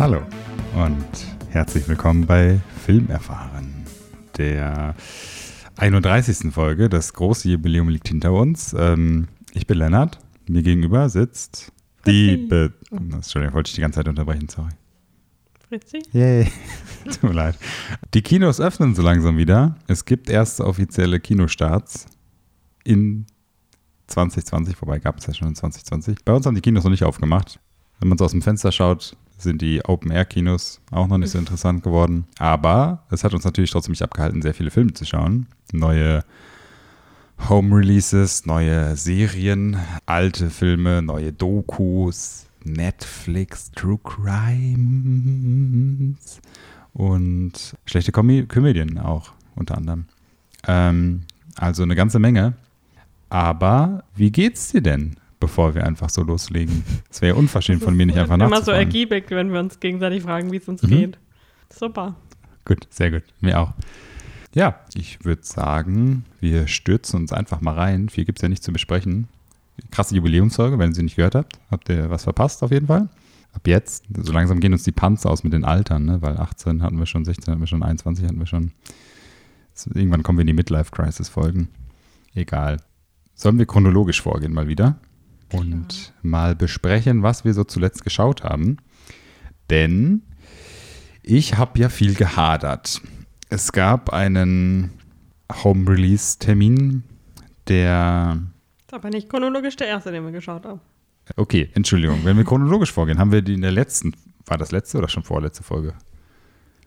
Hallo und herzlich willkommen bei Filmerfahren, der 31. Folge. Das große Jubiläum liegt hinter uns. Ähm, ich bin Lennart. Mir gegenüber sitzt die. Be Entschuldigung, wollte ich die ganze Zeit unterbrechen, sorry. Fritzi? Yay. Tut mir leid. Die Kinos öffnen so langsam wieder. Es gibt erste offizielle Kinostarts in 2020, vorbei gab es ja schon in 2020. Bei uns haben die Kinos noch nicht aufgemacht. Wenn man so aus dem Fenster schaut, sind die Open-Air-Kinos auch noch nicht so interessant geworden. Aber es hat uns natürlich trotzdem nicht abgehalten, sehr viele Filme zu schauen. Neue Home-Releases, neue Serien, alte Filme, neue Dokus, Netflix, True Crimes und schlechte Komö Komödien auch unter anderem. Ähm, also eine ganze Menge. Aber wie geht's dir denn? Bevor wir einfach so loslegen. Es wäre unverschämt von mir nicht einfach nachzufragen. Immer so ergiebig, wenn wir uns gegenseitig fragen, wie es uns mhm. geht. Super. Gut, sehr gut. Mir auch. Ja, ich würde sagen, wir stürzen uns einfach mal rein. Viel gibt es ja nicht zu besprechen. Krasse Jubiläumsfolge, wenn ihr sie nicht gehört habt. Habt ihr was verpasst auf jeden Fall? Ab jetzt, so langsam gehen uns die Panzer aus mit den Altern, ne? weil 18 hatten wir schon, 16 hatten wir schon, 21 hatten wir schon. Irgendwann kommen wir in die Midlife-Crisis-Folgen. Egal. Sollen wir chronologisch vorgehen mal wieder? Und mal besprechen, was wir so zuletzt geschaut haben. Denn ich habe ja viel gehadert. Es gab einen Home-Release-Termin, der. Das ist aber nicht chronologisch der erste, den wir geschaut haben. Okay, Entschuldigung. Wenn wir chronologisch vorgehen, haben wir die in der letzten, war das letzte oder schon vorletzte Folge?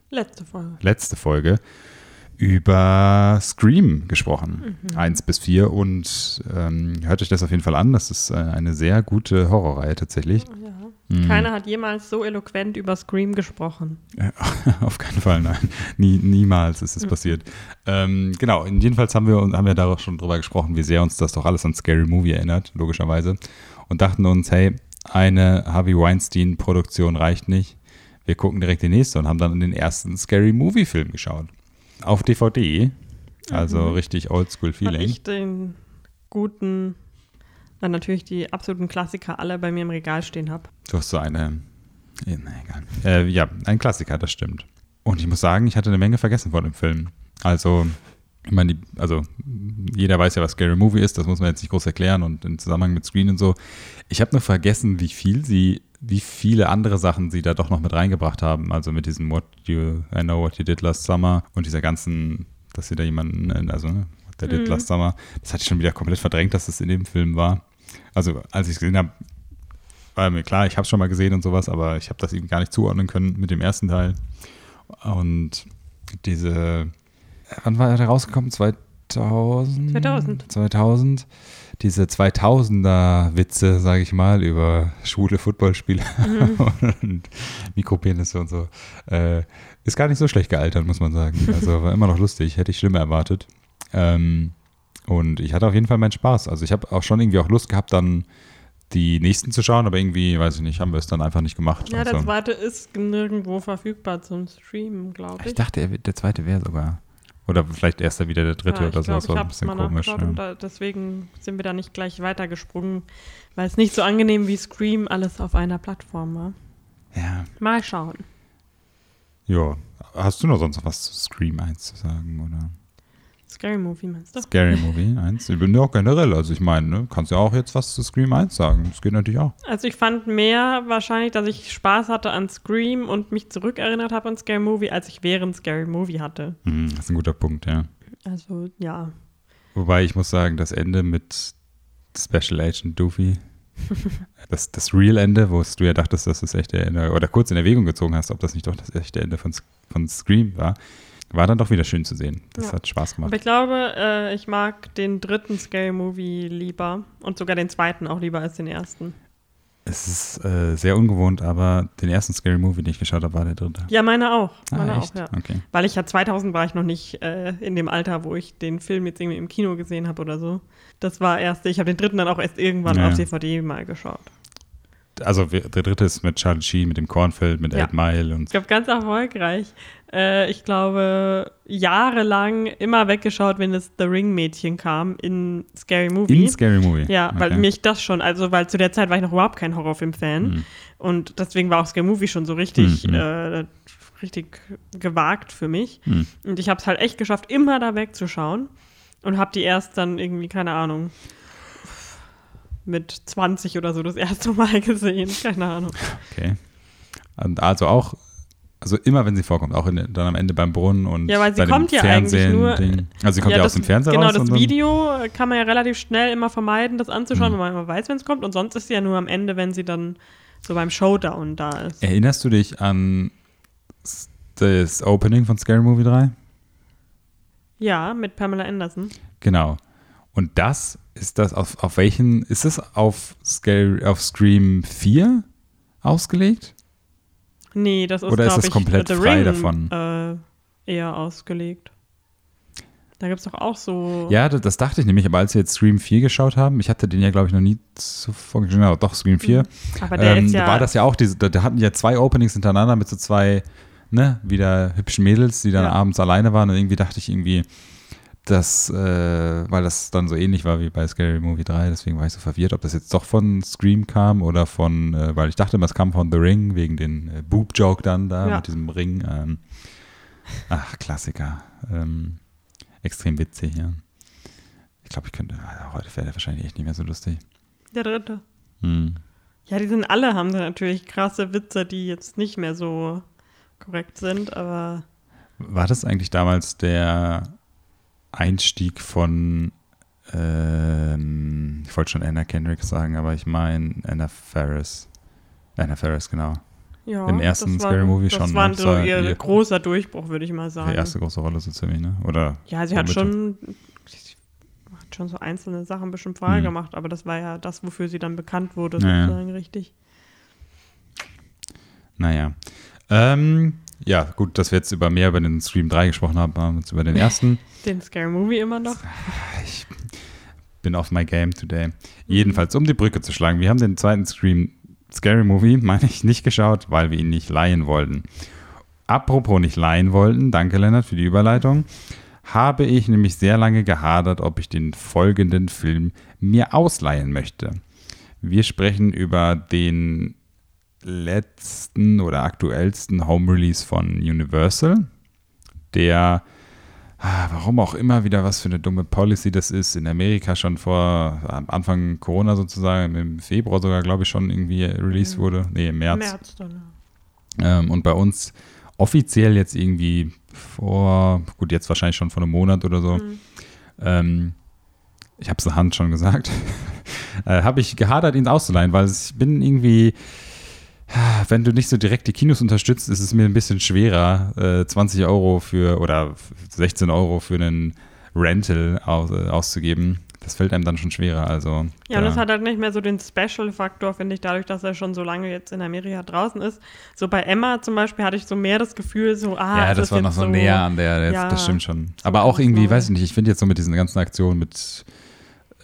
Letzte Folge. Letzte Folge über Scream gesprochen. Mhm. Eins bis vier. Und ähm, hört euch das auf jeden Fall an. Das ist äh, eine sehr gute Horrorreihe tatsächlich. Ja. mhm. Keiner hat jemals so eloquent über Scream gesprochen. auf keinen Fall, nein. Nie, niemals ist es mhm. passiert. Ähm, genau, jedenfalls haben wir, haben wir da schon drüber gesprochen, wie sehr uns das doch alles an Scary Movie erinnert, logischerweise. Und dachten uns, hey, eine Harvey Weinstein-Produktion reicht nicht. Wir gucken direkt die nächste und haben dann den ersten Scary Movie-Film geschaut auf DVD. Also mhm. richtig Oldschool-Feeling. ich den guten, dann natürlich die absoluten Klassiker alle bei mir im Regal stehen habe. Du hast so eine, na egal. Äh, ja, ein Klassiker, das stimmt. Und ich muss sagen, ich hatte eine Menge vergessen von dem Film. Also, ich meine, also jeder weiß ja, was Scary Movie ist, das muss man jetzt nicht groß erklären und im Zusammenhang mit Screen und so. Ich habe nur vergessen, wie viel sie wie viele andere Sachen sie da doch noch mit reingebracht haben. Also mit diesem What You, I Know What You Did Last Summer und dieser ganzen, dass sie da jemanden, also ne, What They Did mhm. Last Summer, das hatte ich schon wieder komplett verdrängt, dass das in dem Film war. Also als ich es gesehen habe, war mir klar, ich habe es schon mal gesehen und sowas, aber ich habe das eben gar nicht zuordnen können mit dem ersten Teil. Und diese, wann war er rausgekommen? 2000? 2000. 2000 diese 2000er-Witze, sage ich mal, über schwule Footballspieler mhm. und Mikropenisse und so, äh, ist gar nicht so schlecht gealtert, muss man sagen. Also war immer noch lustig, hätte ich schlimmer erwartet. Ähm, und ich hatte auf jeden Fall meinen Spaß. Also ich habe auch schon irgendwie auch Lust gehabt, dann die nächsten zu schauen, aber irgendwie, weiß ich nicht, haben wir es dann einfach nicht gemacht. Ja, also. der zweite ist nirgendwo verfügbar zum Streamen, glaube ich. Ich dachte, der zweite wäre sogar. Oder vielleicht erst dann wieder der dritte ja, oder so. Das war ein bisschen komisch. Ja. Da, deswegen sind wir da nicht gleich weitergesprungen, weil es nicht so angenehm wie Scream alles auf einer Plattform war. Ja. Mal schauen. Ja. Hast du noch sonst was zu Scream 1 zu sagen, oder? Scary Movie meinst du? Scary Movie 1. Ich bin ja auch generell, also ich meine, ne, kannst ja auch jetzt was zu Scream 1 sagen. Das geht natürlich auch. Also ich fand mehr wahrscheinlich, dass ich Spaß hatte an Scream und mich zurückerinnert habe an Scary Movie, als ich während Scary Movie hatte. Mhm, das ist ein guter Punkt, ja. Also, ja. Wobei ich muss sagen, das Ende mit Special Agent Doofy, das, das Real-Ende, wo du ja dachtest, dass das echte Ende, oder kurz in Erwägung gezogen hast, ob das nicht doch das echte Ende von, von Scream war, war dann doch wieder schön zu sehen. Das ja. hat Spaß gemacht. Aber ich glaube, äh, ich mag den dritten Scale Movie lieber und sogar den zweiten auch lieber als den ersten. Es ist äh, sehr ungewohnt, aber den ersten Scary Movie, den ich geschaut habe, war der dritte. Ja, meine auch. Meine ah, auch, ja. Okay. Weil ich ja 2000 war ich noch nicht äh, in dem Alter, wo ich den Film jetzt irgendwie im Kino gesehen habe oder so. Das war erst, ich habe den dritten dann auch erst irgendwann Ja. auf DVD mal geschaut. Also der dritte ist mit Charlie Sheen, mit dem Kornfeld, mit Ja. Ed Mile und Ich glaube, ganz erfolgreich. Äh, ich glaube, jahrelang immer weggeschaut, wenn das The Ring-Mädchen kam in Scary Movie. in Scary Movie. ja, weil Okay. mich das schon, also weil zu der Zeit war ich noch überhaupt kein Horrorfilm-Fan. Hm. Und deswegen war auch Scary Movie schon so richtig, Mhm. äh, richtig gewagt für mich. Hm. Und ich habe es halt echt geschafft, immer da wegzuschauen. Und habe die erst dann irgendwie, keine Ahnung, mit 20 oder so das erste Mal gesehen. Keine Ahnung. Okay. Und also auch, also immer wenn sie vorkommt, auch in, dann am Ende beim Brunnen und Ja, weil sie bei dem kommt ja eigentlich Fernsehen nur- Ding. Also sie kommt ja, aus das, dem Fernseher Genau, raus. das Video kann man ja relativ schnell immer vermeiden, das anzuschauen, Mhm. weil man immer weiß, wenn es kommt. Und sonst ist sie ja nur am Ende, wenn sie dann so beim Showdown da ist. Erinnerst du dich an das Opening von Scary Movie 3? Ja, mit Pamela Anderson. Genau. Und das ist das auf, auf welchen, ist es auf, auf Scream 4 ausgelegt? Nee, das ist, Oder ist das ich, komplett The frei Ring, davon? Äh, eher ausgelegt. Da gibt es doch auch so. Ja, das, das dachte ich nämlich, aber als wir jetzt Scream 4 geschaut haben, ich hatte den ja, glaube ich, noch nie zuvor gesehen, genau, doch, Scream 4, aber der ähm, ist ja. war das ja auch, diese, da, da hatten ja zwei Openings hintereinander mit so zwei, ne, wieder hübschen Mädels, die dann Ja. abends alleine waren und irgendwie dachte ich irgendwie, dass, äh, weil das dann so ähnlich war wie bei Scary Movie 3, deswegen war ich so verwirrt, ob das jetzt doch von Scream kam oder von, äh, weil ich dachte immer, es kam von The Ring, wegen den äh, Boob-Joke dann da Ja. mit diesem Ring. Ähm, ach, Klassiker. Ähm, extrem witzig, ja. Ich glaube, ich könnte, äh, heute wäre der wahrscheinlich echt nicht mehr so lustig. der dritte. Hm. Ja, die sind alle, haben da natürlich krasse Witze, die jetzt nicht mehr so korrekt sind, aber War das eigentlich damals der Einstieg von, ähm, ich wollte schon Anna Kendrick sagen, aber ich meine Anna Ferris. Anna Ferris, genau. ja. Im ersten war- Scary Movie das schon, war ne? so Das war ihr, ihr- großer Durchbruch, würde ich mal sagen. Die erste große Rolle so ziemlich, ne? Oder? Ja, sie hat schon, hat schon so einzelne Sachen bestimmt vorher Hm. gemacht, aber das war ja das, wofür sie dann bekannt wurde, Ja, ja. sozusagen richtig. Naja. Ähm, ja, gut, dass wir jetzt über mehr über den Scream 3 gesprochen haben, haben jetzt über den ersten. Den Scary Movie immer noch. Ich bin auf my game today. Jedenfalls, um die Brücke zu schlagen, wir haben den zweiten Scream Scary Movie, meine ich, nicht geschaut, weil wir ihn nicht leihen wollten. Apropos nicht leihen wollten, danke Lennart für die Überleitung, habe ich nämlich sehr lange gehadert, ob ich den folgenden Film mir ausleihen möchte. Wir sprechen über den letzten oder aktuellsten Home Release von Universal, der Ah, warum auch immer wieder was für eine dumme Policy das ist. In Amerika schon vor am Anfang Corona sozusagen, im Februar sogar, glaube ich, schon irgendwie released wurde. Nee, im März. März. Ähm, und bei uns offiziell jetzt irgendwie vor, gut, jetzt wahrscheinlich schon vor einem Monat oder so. Mhm. Ähm, ich habe es der Hand schon gesagt. äh, habe ich gehadert, ihn auszuleihen, weil ich bin irgendwie, wenn du nicht so direkt die Kinos unterstützt, ist es mir ein bisschen schwerer, äh, 20 Euro für oder 16 Euro für einen Rental aus, äh, auszugeben. Das fällt einem dann schon schwerer. Also, Ja, und das hat halt nicht mehr so den Special-Faktor, finde ich, dadurch, dass er schon so lange jetzt in Amerika draußen ist. So bei Emma zum Beispiel hatte ich so mehr das Gefühl, so, ah, ja, es das ist war noch so näher an der, jetzt, ja, das stimmt schon. Aber auch irgendwie, weiß ich nicht, ich finde jetzt so mit diesen ganzen Aktionen mit,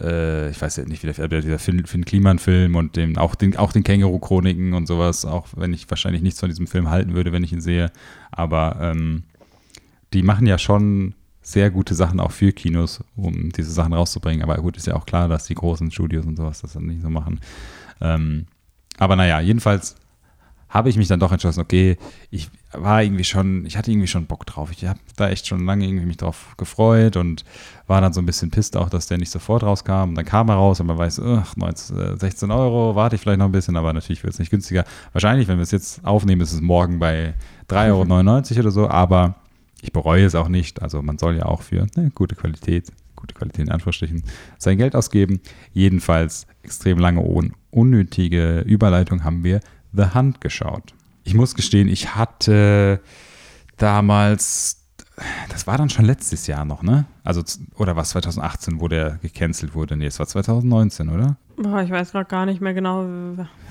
äh, ich weiß ja nicht, wie der, aber dieser Finn, Finn Kliman-Film und dem, auch den, auch den Känguru-Chroniken und sowas, auch wenn ich wahrscheinlich nichts von diesem Film halten würde, wenn ich ihn sehe. Aber ähm, die machen ja schon sehr gute Sachen auch für Kinos, um diese Sachen rauszubringen. Aber gut, ist ja auch klar, dass die großen Studios und sowas das dann nicht so machen. Ähm, aber naja, jedenfalls habe ich mich dann doch entschlossen, okay, ich war irgendwie schon, ich hatte irgendwie schon Bock drauf. Ich habe da echt schon lange irgendwie mich drauf gefreut und war dann so ein bisschen pisst auch, dass der nicht sofort rauskam. Und dann kam er raus und man weiß, ach, 19, äh, 16 Euro, warte ich vielleicht noch ein bisschen, aber natürlich wird es nicht günstiger. Wahrscheinlich, wenn wir es jetzt aufnehmen, ist es morgen bei 3,99 Euro oder so, aber ich bereue es auch nicht. Also man soll ja auch für ne, gute Qualität, gute Qualität in Anführungsstrichen, sein Geld ausgeben. Jedenfalls extrem lange ohne unnötige Überleitung haben wir The Hunt geschaut. Ich muss gestehen, ich hatte damals, das war dann schon letztes Jahr noch, ne? Also, oder was, 2018, wo der gecancelt wurde? Nee, es war 2019, oder? Boah, ich weiß gerade gar nicht mehr genau.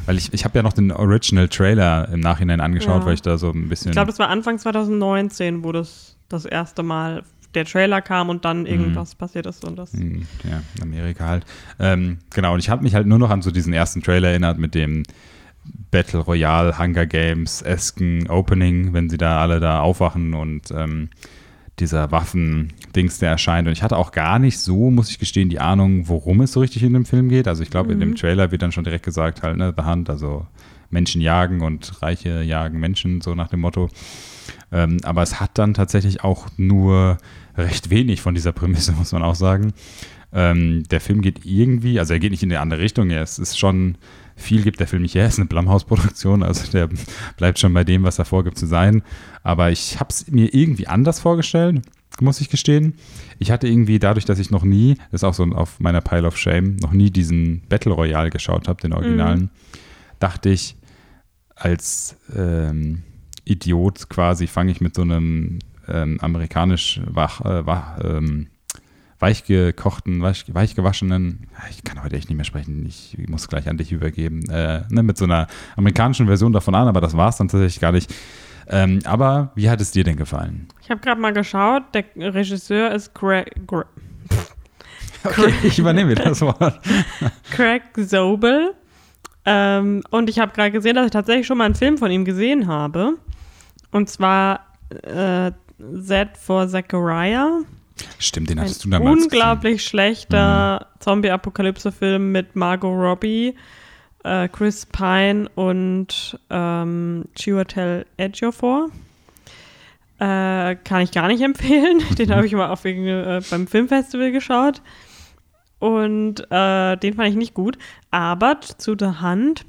Weil ich, ich habe ja noch den Original Trailer im Nachhinein angeschaut, Ja. weil ich da so ein bisschen. Ich glaube, das war Anfang 2019, wo das das erste Mal der Trailer kam und dann irgendwas passiert ist und das. Hm, Ja, Amerika halt. Ähm, genau, und ich habe mich halt nur noch an so diesen ersten Trailer erinnert mit dem Battle Royale Hunger Games esken Opening, wenn sie da alle da aufwachen und ähm, dieser Waffen-Dings, der erscheint. Und ich hatte auch gar nicht so, muss ich gestehen, die Ahnung, worum es so richtig in dem Film geht. Also ich glaube, in dem Trailer wird dann schon direkt gesagt, halt, ne, The Hunt, also Menschen jagen und Reiche jagen Menschen, so nach dem Motto. Ähm, aber es hat dann tatsächlich auch nur recht wenig von dieser Prämisse, muss man auch sagen. Ähm, der Film geht irgendwie, also er geht nicht in eine andere Richtung, er ist, ist schon, viel gibt der Film nicht her, er ist eine Blumhouse-Produktion, also der bleibt schon bei dem, was er vorgibt zu sein. Aber ich habe es mir irgendwie anders vorgestellt, muss ich gestehen. Ich hatte irgendwie dadurch, dass ich noch nie, das ist auch so auf meiner Pile of Shame, noch nie diesen Battle Royale geschaut habe, den Originalen, dachte ich, als ähm, Idiot quasi fange ich mit so einem ähm, amerikanisch wach, äh, wach, ähm, weichgekochten, weich, weichgewaschenen, ich kann heute echt nicht mehr sprechen, ich muss gleich an dich übergeben, äh, ne, mit so einer amerikanischen Version davon an, aber das war es dann tatsächlich gar nicht. Ähm, aber wie hat es dir denn gefallen? Ich habe gerade mal geschaut, der Regisseur ist Greg, Greg, Okay, ich übernehme das Wort. Craig Zobel. Ähm, und ich habe gerade gesehen, dass ich tatsächlich schon mal einen Film von ihm gesehen habe. Und zwar äh, Z for Zachariah. Stimmt, den hattest du damals unglaublich schlechter Zombie-Apokalypse-Film mit Margot Robbie, äh, Chris Pine und ähm, Chiwetel Ejiofor. Äh, kann ich gar nicht empfehlen. Den habe ich mal auf, äh, beim Filmfestival geschaut. Und äh, den fand ich nicht gut. Aber zu der Hand,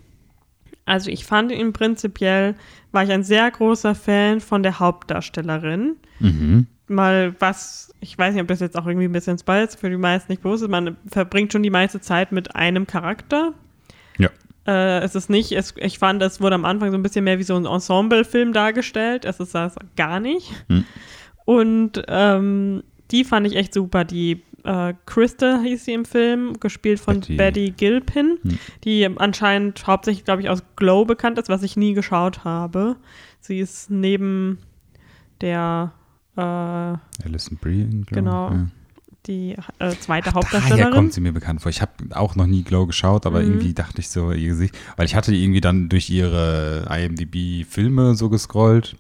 also ich fand ihn prinzipiell, war ich ein sehr großer Fan von der Hauptdarstellerin gesehen. Mhm. Mal was, ich weiß nicht, ob das jetzt auch irgendwie ein bisschen Spoiler ist, für die meisten nicht bewusst ist, man verbringt schon die meiste Zeit mit einem Charakter. Ja. Äh, es ist nicht, es, ich fand, es wurde am Anfang so ein bisschen mehr wie so ein Ensemble-Film dargestellt. Es ist das gar nicht. Hm. Und ähm, die fand ich echt super. Die äh, Krista hieß sie im Film, gespielt von Betty. Betty, Gilpin, Hm. die anscheinend hauptsächlich, glaube ich, aus Glow bekannt ist, was ich nie geschaut habe. Sie ist neben der äh, Alison Brie, glaub ich, Genau. Ja. die äh, zweite Daher Hauptdarstellerin. kommt sie mir bekannt vor. Ich habe auch noch nie Glow geschaut, aber Mhm. irgendwie dachte ich so, ihr Gesicht, weil ich hatte irgendwie dann durch ihre IMDb-Filme so gescrollt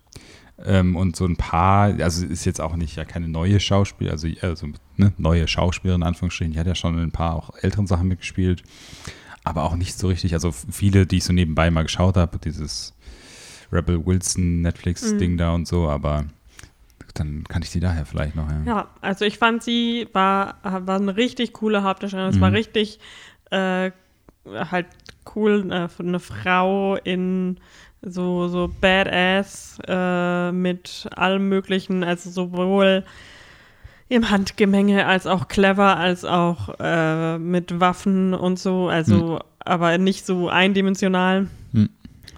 ähm, und so ein paar, also ist jetzt auch nicht ja keine neue Schauspielerin, also, also ne, neue Schauspielerin in Anführungsstrichen, die hat ja schon in ein paar auch älteren Sachen mitgespielt, aber auch nicht so richtig, also viele, die ich so nebenbei mal geschaut habe, dieses Rebel Wilson Netflix-Ding Mhm. da und so, aber dann kann ich die daher vielleicht noch, ja. Ja, also ich fand sie war, war eine richtig coole Hauptdarstellerin. Es war Mhm. richtig äh, halt cool, äh, eine Frau in so, so Badass äh, mit allem Möglichen, also sowohl im Handgemenge als auch clever, als auch äh, mit Waffen und so, also aber nicht so eindimensional Hm.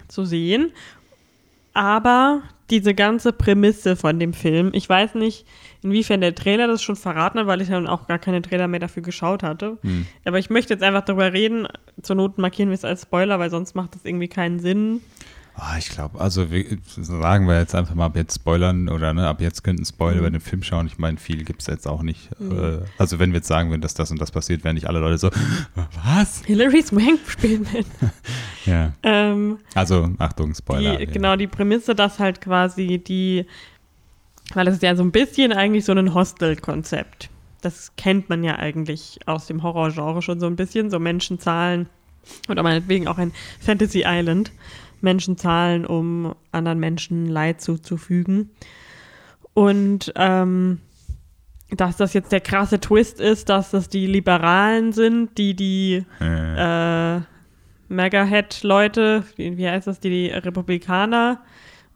zu sehen. Aber diese ganze Prämisse von dem Film, ich weiß nicht, inwiefern der Trailer das schon verraten hat, weil ich dann auch gar keine Trailer mehr dafür geschaut hatte. Hm. Aber ich möchte jetzt einfach darüber reden. Zur Not markieren wir es als Spoiler, weil sonst macht das irgendwie keinen Sinn. Ah, ich glaube, also wir, sagen wir jetzt einfach mal ab jetzt spoilern oder ne, ab jetzt könnten Spoiler Mhm. über den Film schauen. Ich meine, viel gibt es jetzt auch nicht. Mhm. Äh, also wenn wir jetzt sagen würden, dass das und das passiert, wären nicht alle Leute so, was? Hilary Swank spielt mit. Ja. Ähm, Also, Achtung, Spoiler. die, ja. Genau, die Prämisse, dass halt quasi die, weil das ist ja so ein bisschen eigentlich so ein Hostel-Konzept. Das kennt man ja eigentlich aus dem Horrorgenre schon so ein bisschen, so Menschenzahlen oder meinetwegen auch ein Fantasy Island. Menschen zahlen, um anderen Menschen Leid zuzufügen. Und ähm, dass das jetzt der krasse Twist ist, dass das die Liberalen sind, die die Äh, äh, Megahead-Leute, wie, heißt das, die die Republikaner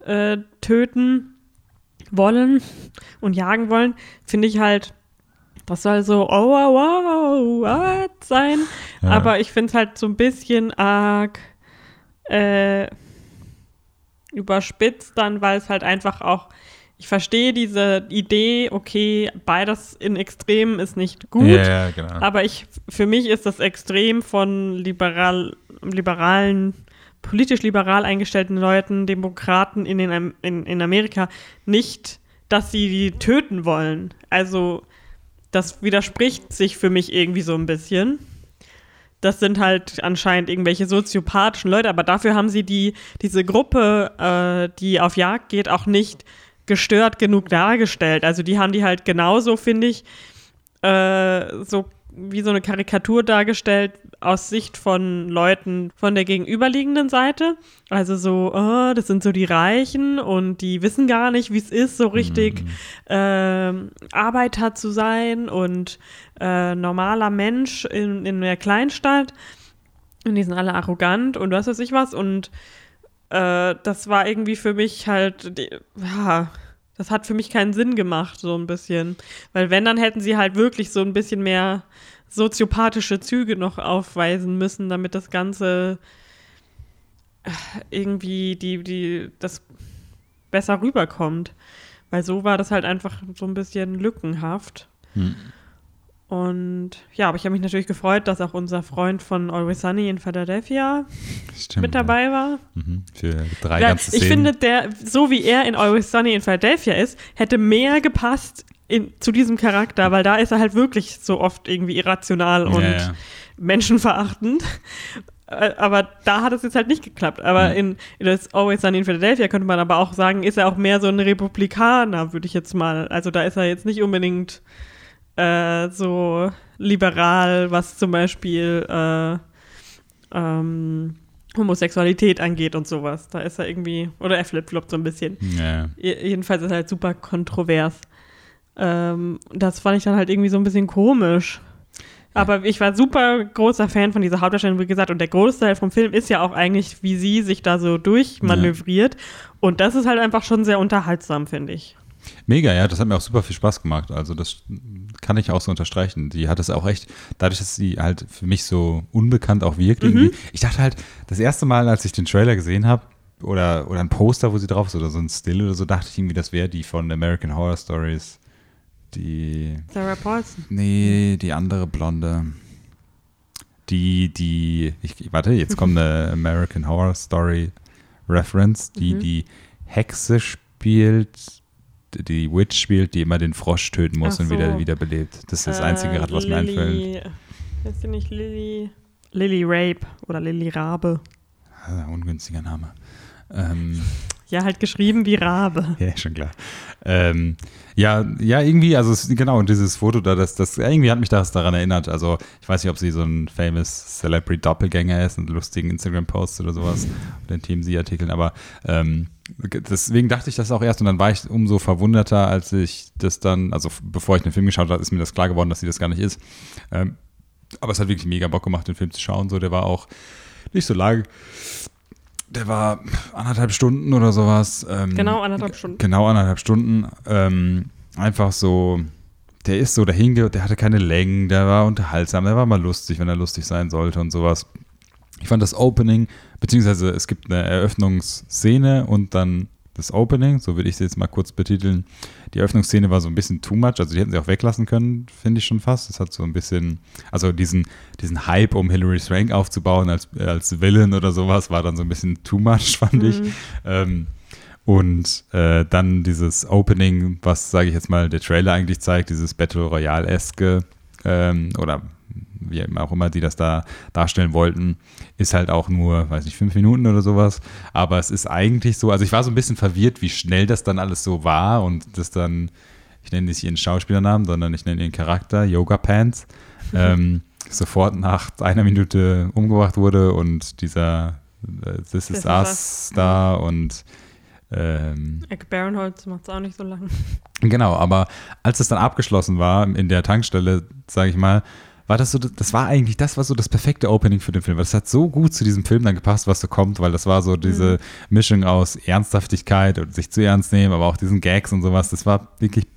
äh, töten wollen und jagen wollen, finde ich halt, das soll so, oh, wow, wow, what sein. Ja. Aber ich finde es halt so ein bisschen arg äh, überspitzt dann, weil es halt einfach auch ich verstehe diese Idee, okay, beides in Extremen ist nicht gut. Ja, genau. Aber ich, für mich ist das Extrem von liberal, liberalen, politisch liberal eingestellten Leuten, Demokraten in, den, in, in Amerika, nicht, dass sie die töten wollen. Also, das widerspricht sich für mich irgendwie so ein bisschen. Das sind halt anscheinend irgendwelche soziopathischen Leute, aber dafür haben sie die, diese Gruppe, äh, die auf Jagd geht, auch nicht gestört genug dargestellt. Also die haben die halt genauso, finde ich, äh, so wie so eine Karikatur dargestellt aus Sicht von Leuten von der gegenüberliegenden Seite. Also so, oh, das sind so die Reichen und die wissen gar nicht, wie es ist, so richtig mhm. äh, Arbeiter zu sein und äh, normaler Mensch in, in der Kleinstadt. Und die sind alle arrogant und was weiß ich was. Und äh, das war irgendwie für mich halt, die, ja, das hat für mich keinen Sinn gemacht, so ein bisschen. Weil wenn, dann hätten sie halt wirklich so ein bisschen mehr soziopathische Züge noch aufweisen müssen, damit das Ganze äh, irgendwie die, die, das besser rüberkommt. Weil so war das halt einfach so ein bisschen lückenhaft. Hm. Und ja, aber ich habe mich natürlich gefreut, dass auch unser Freund von Always Sunny in Philadelphia Stimmt, mit dabei ja. war. Mhm, für drei ja, ganze Szenen. Ich finde, der, so wie er in Always Sunny in Philadelphia ist, hätte mehr gepasst in, zu diesem Charakter, weil da ist er halt wirklich so oft irgendwie irrational und ja, menschenverachtend. Äh, aber da hat es jetzt halt nicht geklappt. Aber in, in das Always Sunny in Philadelphia könnte man aber auch sagen, ist er auch mehr so ein Republikaner, würde ich jetzt mal. Also da ist er jetzt nicht unbedingt äh, so liberal, was zum Beispiel äh, ähm, Homosexualität angeht und sowas. Da ist er irgendwie, oder er flipfloppt so ein bisschen. Ja. Jedenfalls ist er halt super kontrovers. Ähm, das fand ich dann halt irgendwie so ein bisschen komisch. Aber ich war super großer Fan von dieser Hauptdarstellerin, wie gesagt, und der Großteil vom Film ist ja auch eigentlich, wie sie sich da so durchmanövriert. Ja. Und das ist halt einfach schon sehr unterhaltsam, finde ich. Mega, ja, das hat mir auch super viel Spaß gemacht. Also das kann ich auch so unterstreichen. Die hat es auch echt, dadurch, dass sie halt für mich so unbekannt auch wirkt. Mhm. Ich dachte halt, das erste Mal, als ich den Trailer gesehen habe, oder, oder ein Poster, wo sie drauf ist, oder so ein Still oder so, dachte ich irgendwie, das wäre die von American Horror Stories. Die. Sarah Paulson. Nee, die andere Blonde. Die, die, ich, warte, jetzt kommt eine American Horror Story Reference, die mhm. die Hexe spielt die Witch spielt, die immer den Frosch töten muss so. und wieder wiederbelebt. Das ist das einzige äh, was mir einfällt. Ist sie nicht Lily? Lily Rape oder Lily Rabe. Ah, ungünstiger Name. Ähm, ja, halt geschrieben wie Rabe. Ja, schon klar. Ähm, ja, ja, irgendwie, also es, genau, dieses Foto da, das, das irgendwie hat mich das daran erinnert. Also ich weiß nicht, ob sie so ein famous Celebrity Doppelgänger ist und lustigen Instagram-Posts oder sowas, den Team sie artikeln, aber ähm, deswegen dachte ich das auch erst und dann war ich umso verwunderter, als ich das dann, also bevor ich den Film geschaut habe, ist mir das klar geworden, dass sie das gar nicht ist. Ähm, aber es hat wirklich mega Bock gemacht, den Film zu schauen. So, der war auch nicht so lang. Der war anderthalb Stunden oder sowas. Ähm, genau anderthalb Stunden. Genau anderthalb Stunden. Ähm, einfach so, der ist so dahin, der hatte keine Längen, der war unterhaltsam, der war mal lustig, wenn er lustig sein sollte und sowas. Ich fand das Opening, beziehungsweise es gibt eine Eröffnungsszene und dann das Opening, so würde ich es jetzt mal kurz betiteln. Die Eröffnungsszene war so ein bisschen too much, also die hätten sie auch weglassen können, finde ich schon fast. Das hat so ein bisschen, also diesen, diesen Hype, um Hilary Swank aufzubauen als, als Villain oder sowas, war dann so ein bisschen too much, fand mhm. ich. Ähm, und äh, dann dieses Opening, was, sage ich jetzt mal, der Trailer eigentlich zeigt, dieses Battle Royale-eske ähm, oder wie auch immer die das da darstellen wollten, ist halt auch nur, weiß nicht, fünf Minuten oder sowas. Aber es ist eigentlich so, also ich war so ein bisschen verwirrt, wie schnell das dann alles so war und das dann, ich nenne nicht ihren Schauspielernamen, sondern ich nenne ihren Charakter, Yoga Pants, mhm. ähm, sofort nach einer Minute umgebracht wurde und dieser äh, This is Us da und ähm, Eck Baronholz macht es auch nicht so lang. Genau, aber als es dann abgeschlossen war in der Tankstelle, sage ich mal, war das so, das war eigentlich, das war so das perfekte Opening für den Film. Das hat so gut zu diesem Film dann gepasst, was so kommt, weil das war so diese mhm. Mischung aus Ernsthaftigkeit und sich zu ernst nehmen, aber auch diesen Gags und sowas. Das war wirklich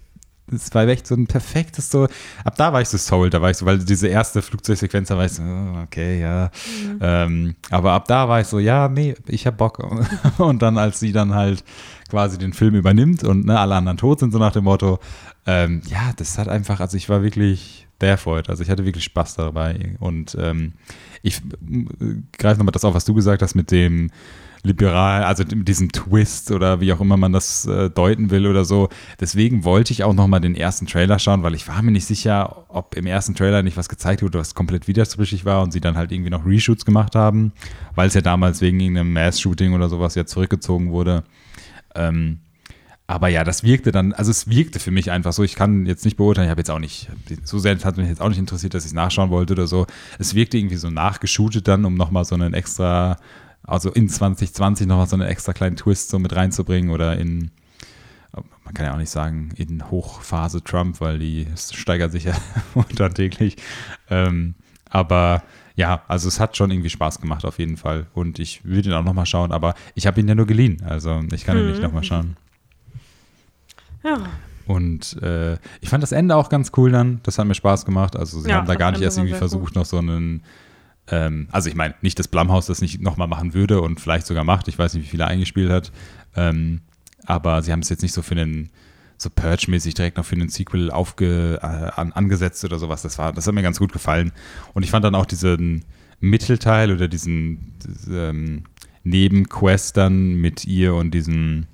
das war echt so ein perfektes so, ab da war ich so sold, da war ich so, weil diese erste Flugzeugsequenz, da war ich so, oh, okay, ja. Mhm. Ähm, aber ab da war ich so, ja, nee, ich hab Bock. Und dann, als sie dann halt quasi den Film übernimmt und ne, alle anderen tot sind, so nach dem Motto, ähm, ja, das hat einfach, also ich war wirklich der freut. Also ich hatte wirklich Spaß dabei. Und ähm, ich äh, greife nochmal das auf, was du gesagt hast mit dem liberal, also mit diesem Twist oder wie auch immer man das äh, deuten will oder so. Deswegen wollte ich auch nochmal den ersten Trailer schauen, weil ich war mir nicht sicher, ob im ersten Trailer nicht was gezeigt wurde, was komplett widersprüchlich war und sie dann halt irgendwie noch Reshoots gemacht haben, weil es ja damals wegen irgendeinem Mass-Shooting oder sowas ja zurückgezogen wurde. Ähm, aber ja, das wirkte dann, also es wirkte für mich einfach so, ich kann jetzt nicht beurteilen, ich habe jetzt auch nicht, so sehr hat mich jetzt auch nicht interessiert, dass ich es nachschauen wollte oder so. Es wirkte irgendwie so nachgeshootet dann, um nochmal so einen extra, also in 2020 nochmal so einen extra kleinen Twist so mit reinzubringen oder in, man kann ja auch nicht sagen, in Hochphase Trump, weil die steigert sich ja untertäglich. Ähm, aber ja, also es hat schon irgendwie Spaß gemacht auf jeden Fall und ich würde ihn auch nochmal schauen, aber ich habe ihn ja nur geliehen, also ich kann ihn nicht nochmal schauen. Ja. Und äh, ich fand das Ende auch ganz cool dann. Das hat mir Spaß gemacht. Also sie ja, haben da gar nicht erst irgendwie versucht, gut. noch so einen ähm, also ich meine, nicht, dass Blumhaus das nicht nochmal machen würde und vielleicht sogar macht. Ich weiß nicht, wie viel er eingespielt hat. Ähm, aber sie haben es jetzt nicht so für einen, so Purge-mäßig direkt noch für einen Sequel aufge, äh, an, angesetzt oder sowas. Das, war, das hat mir ganz gut gefallen. Und ich fand dann auch diesen Mittelteil oder diesen, diesen ähm, Nebenquest dann mit ihr und diesem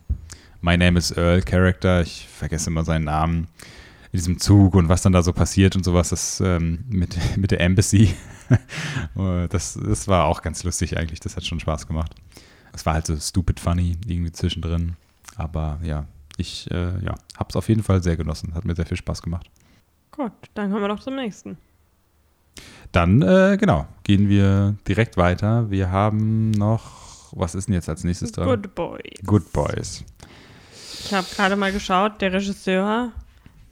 My Name is Earl Character, ich vergesse immer seinen Namen, in diesem Zug und was dann da so passiert und sowas, das ähm, mit, mit der Embassy, das, das war auch ganz lustig eigentlich, das hat schon Spaß gemacht. Es war halt so stupid funny irgendwie zwischendrin, aber ja, ich äh, ja, habe es auf jeden Fall sehr genossen, hat mir sehr viel Spaß gemacht. Gut, dann kommen wir doch zum nächsten. Dann, äh, genau, gehen wir direkt weiter. Wir haben noch, was ist denn jetzt als nächstes dran? Good Boys. Good Boys. Ich habe gerade mal geschaut, der Regisseur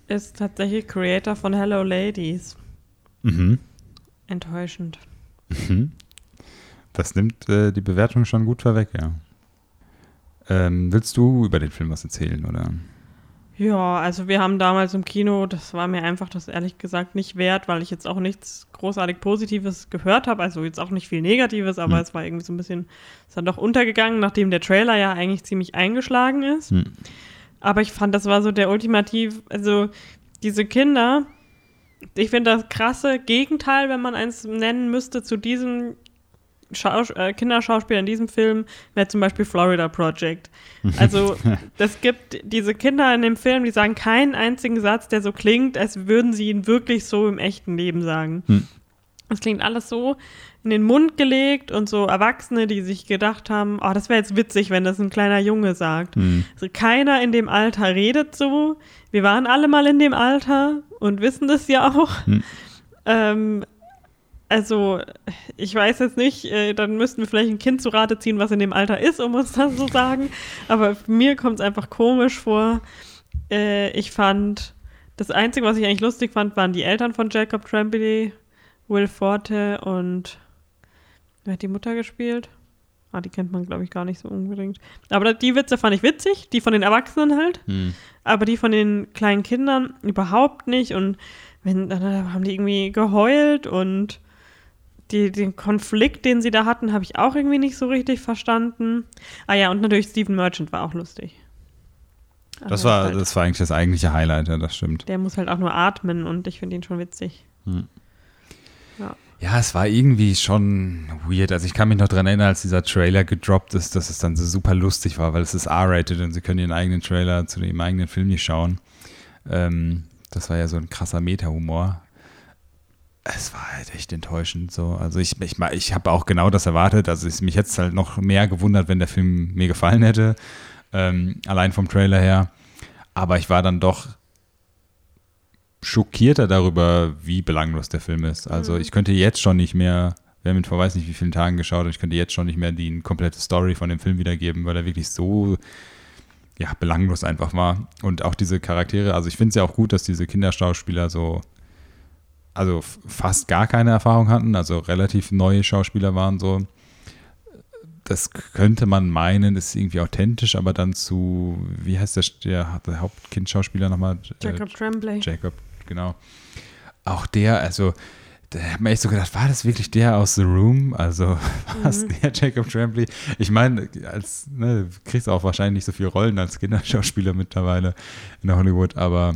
ist tatsächlich Creator von Hello Ladies. Mhm. Enttäuschend. Mhm. Das nimmt äh, die Bewertung schon gut vorweg, ja. Ähm, willst du über den Film was erzählen, oder? Ja, also wir haben damals im Kino, das war mir einfach das ehrlich gesagt nicht wert, weil ich jetzt auch nichts großartig Positives gehört habe, also jetzt auch nicht viel Negatives, aber hm. es war irgendwie so ein bisschen, ist dann doch untergegangen, nachdem der Trailer ja eigentlich ziemlich eingeschlagen ist. Hm. Aber ich fand, das war so der ultimativ, also diese Kinder, ich finde das krasse Gegenteil, wenn man eins nennen müsste, zu diesem Schaus äh, Kinderschauspieler in diesem Film wäre zum Beispiel Florida Project. Also es gibt diese Kinder in dem Film, die sagen keinen einzigen Satz, der so klingt, als würden sie ihn wirklich so im echten Leben sagen. Hm. Es klingt alles so in den Mund gelegt und so Erwachsene, die sich gedacht haben, oh, das wäre jetzt witzig, wenn das ein kleiner Junge sagt. Hm. Also keiner in dem Alter redet so. Wir waren alle mal in dem Alter und wissen das ja auch. Hm. Ähm, also, ich weiß jetzt nicht, äh, dann müssten wir vielleicht ein Kind zu Rate ziehen, was in dem Alter ist, um uns das zu sagen. Aber mir kommt es einfach komisch vor. Äh, ich fand, das Einzige, was ich eigentlich lustig fand, waren die Eltern von Jacob Tremblay, Will Forte und wer hat die Mutter gespielt? Ah, die kennt man, glaube ich, gar nicht so unbedingt. Aber die Witze fand ich witzig, die von den Erwachsenen halt. Hm. Aber die von den kleinen Kindern überhaupt nicht. Und wenn, dann haben die irgendwie geheult und die, den Konflikt, den sie da hatten, habe ich auch irgendwie nicht so richtig verstanden. Ah ja, und natürlich Stephen Merchant war auch lustig. Also das war, halt, das war eigentlich das eigentliche Highlight, ja, das stimmt. Der muss halt auch nur atmen und ich finde ihn schon witzig. Hm. Ja. ja, es war irgendwie schon weird. Also ich kann mich noch daran erinnern, als dieser Trailer gedroppt ist, dass es dann so super lustig war, weil es ist R-rated und sie können ihren eigenen Trailer zu ihrem eigenen Film nicht schauen. Ähm, das war ja so ein krasser Meta-Humor es war halt echt enttäuschend so. Also ich, ich, ich habe auch genau das erwartet. Also es mich jetzt halt noch mehr gewundert, wenn der Film mir gefallen hätte. Ähm, allein vom Trailer her. Aber ich war dann doch schockierter darüber, wie belanglos der Film ist. Also mhm. ich könnte jetzt schon nicht mehr, wir haben ihn vor weiß nicht wie vielen Tagen geschaut und ich könnte jetzt schon nicht mehr die komplette Story von dem Film wiedergeben, weil er wirklich so ja, belanglos einfach war. Und auch diese Charaktere, also ich finde es ja auch gut, dass diese Kinderschauspieler so also fast gar keine Erfahrung hatten, also relativ neue Schauspieler waren so. das könnte man meinen, ist irgendwie authentisch, aber dann zu, wie heißt der, der, der Hauptkind-Schauspieler nochmal? Jacob äh, Tremblay. Jacob, genau. Auch der, also da hat man echt so gedacht, war das wirklich der aus The Room? Also war es mhm. der Jacob Tremblay? Ich meine, als ne, kriegst du auch wahrscheinlich nicht so viele Rollen als Kinderschauspieler mittlerweile in Hollywood, aber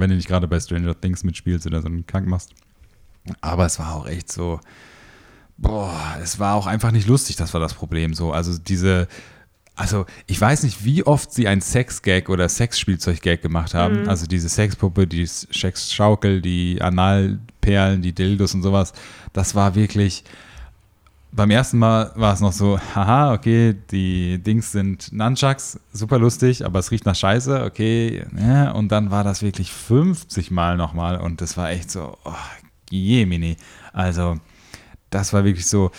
wenn du nicht gerade bei Stranger Things mitspielst oder so einen krank machst. Aber es war auch echt so, boah, es war auch einfach nicht lustig, das war das Problem so. Also diese, also ich weiß nicht, wie oft sie ein Sex-Gag oder Sexspielzeug-Gag gemacht haben. Mhm. Also diese Sexpuppe, die Sexschaukel, die Analperlen, die Dildos und sowas. Das war wirklich. Beim ersten Mal war es noch so, haha, okay, die Dings sind Nunchucks, super lustig, aber es riecht nach Scheiße, okay. Ja, und dann war das wirklich 50 Mal nochmal und das war echt so, oh, jemini. Also, das war wirklich so,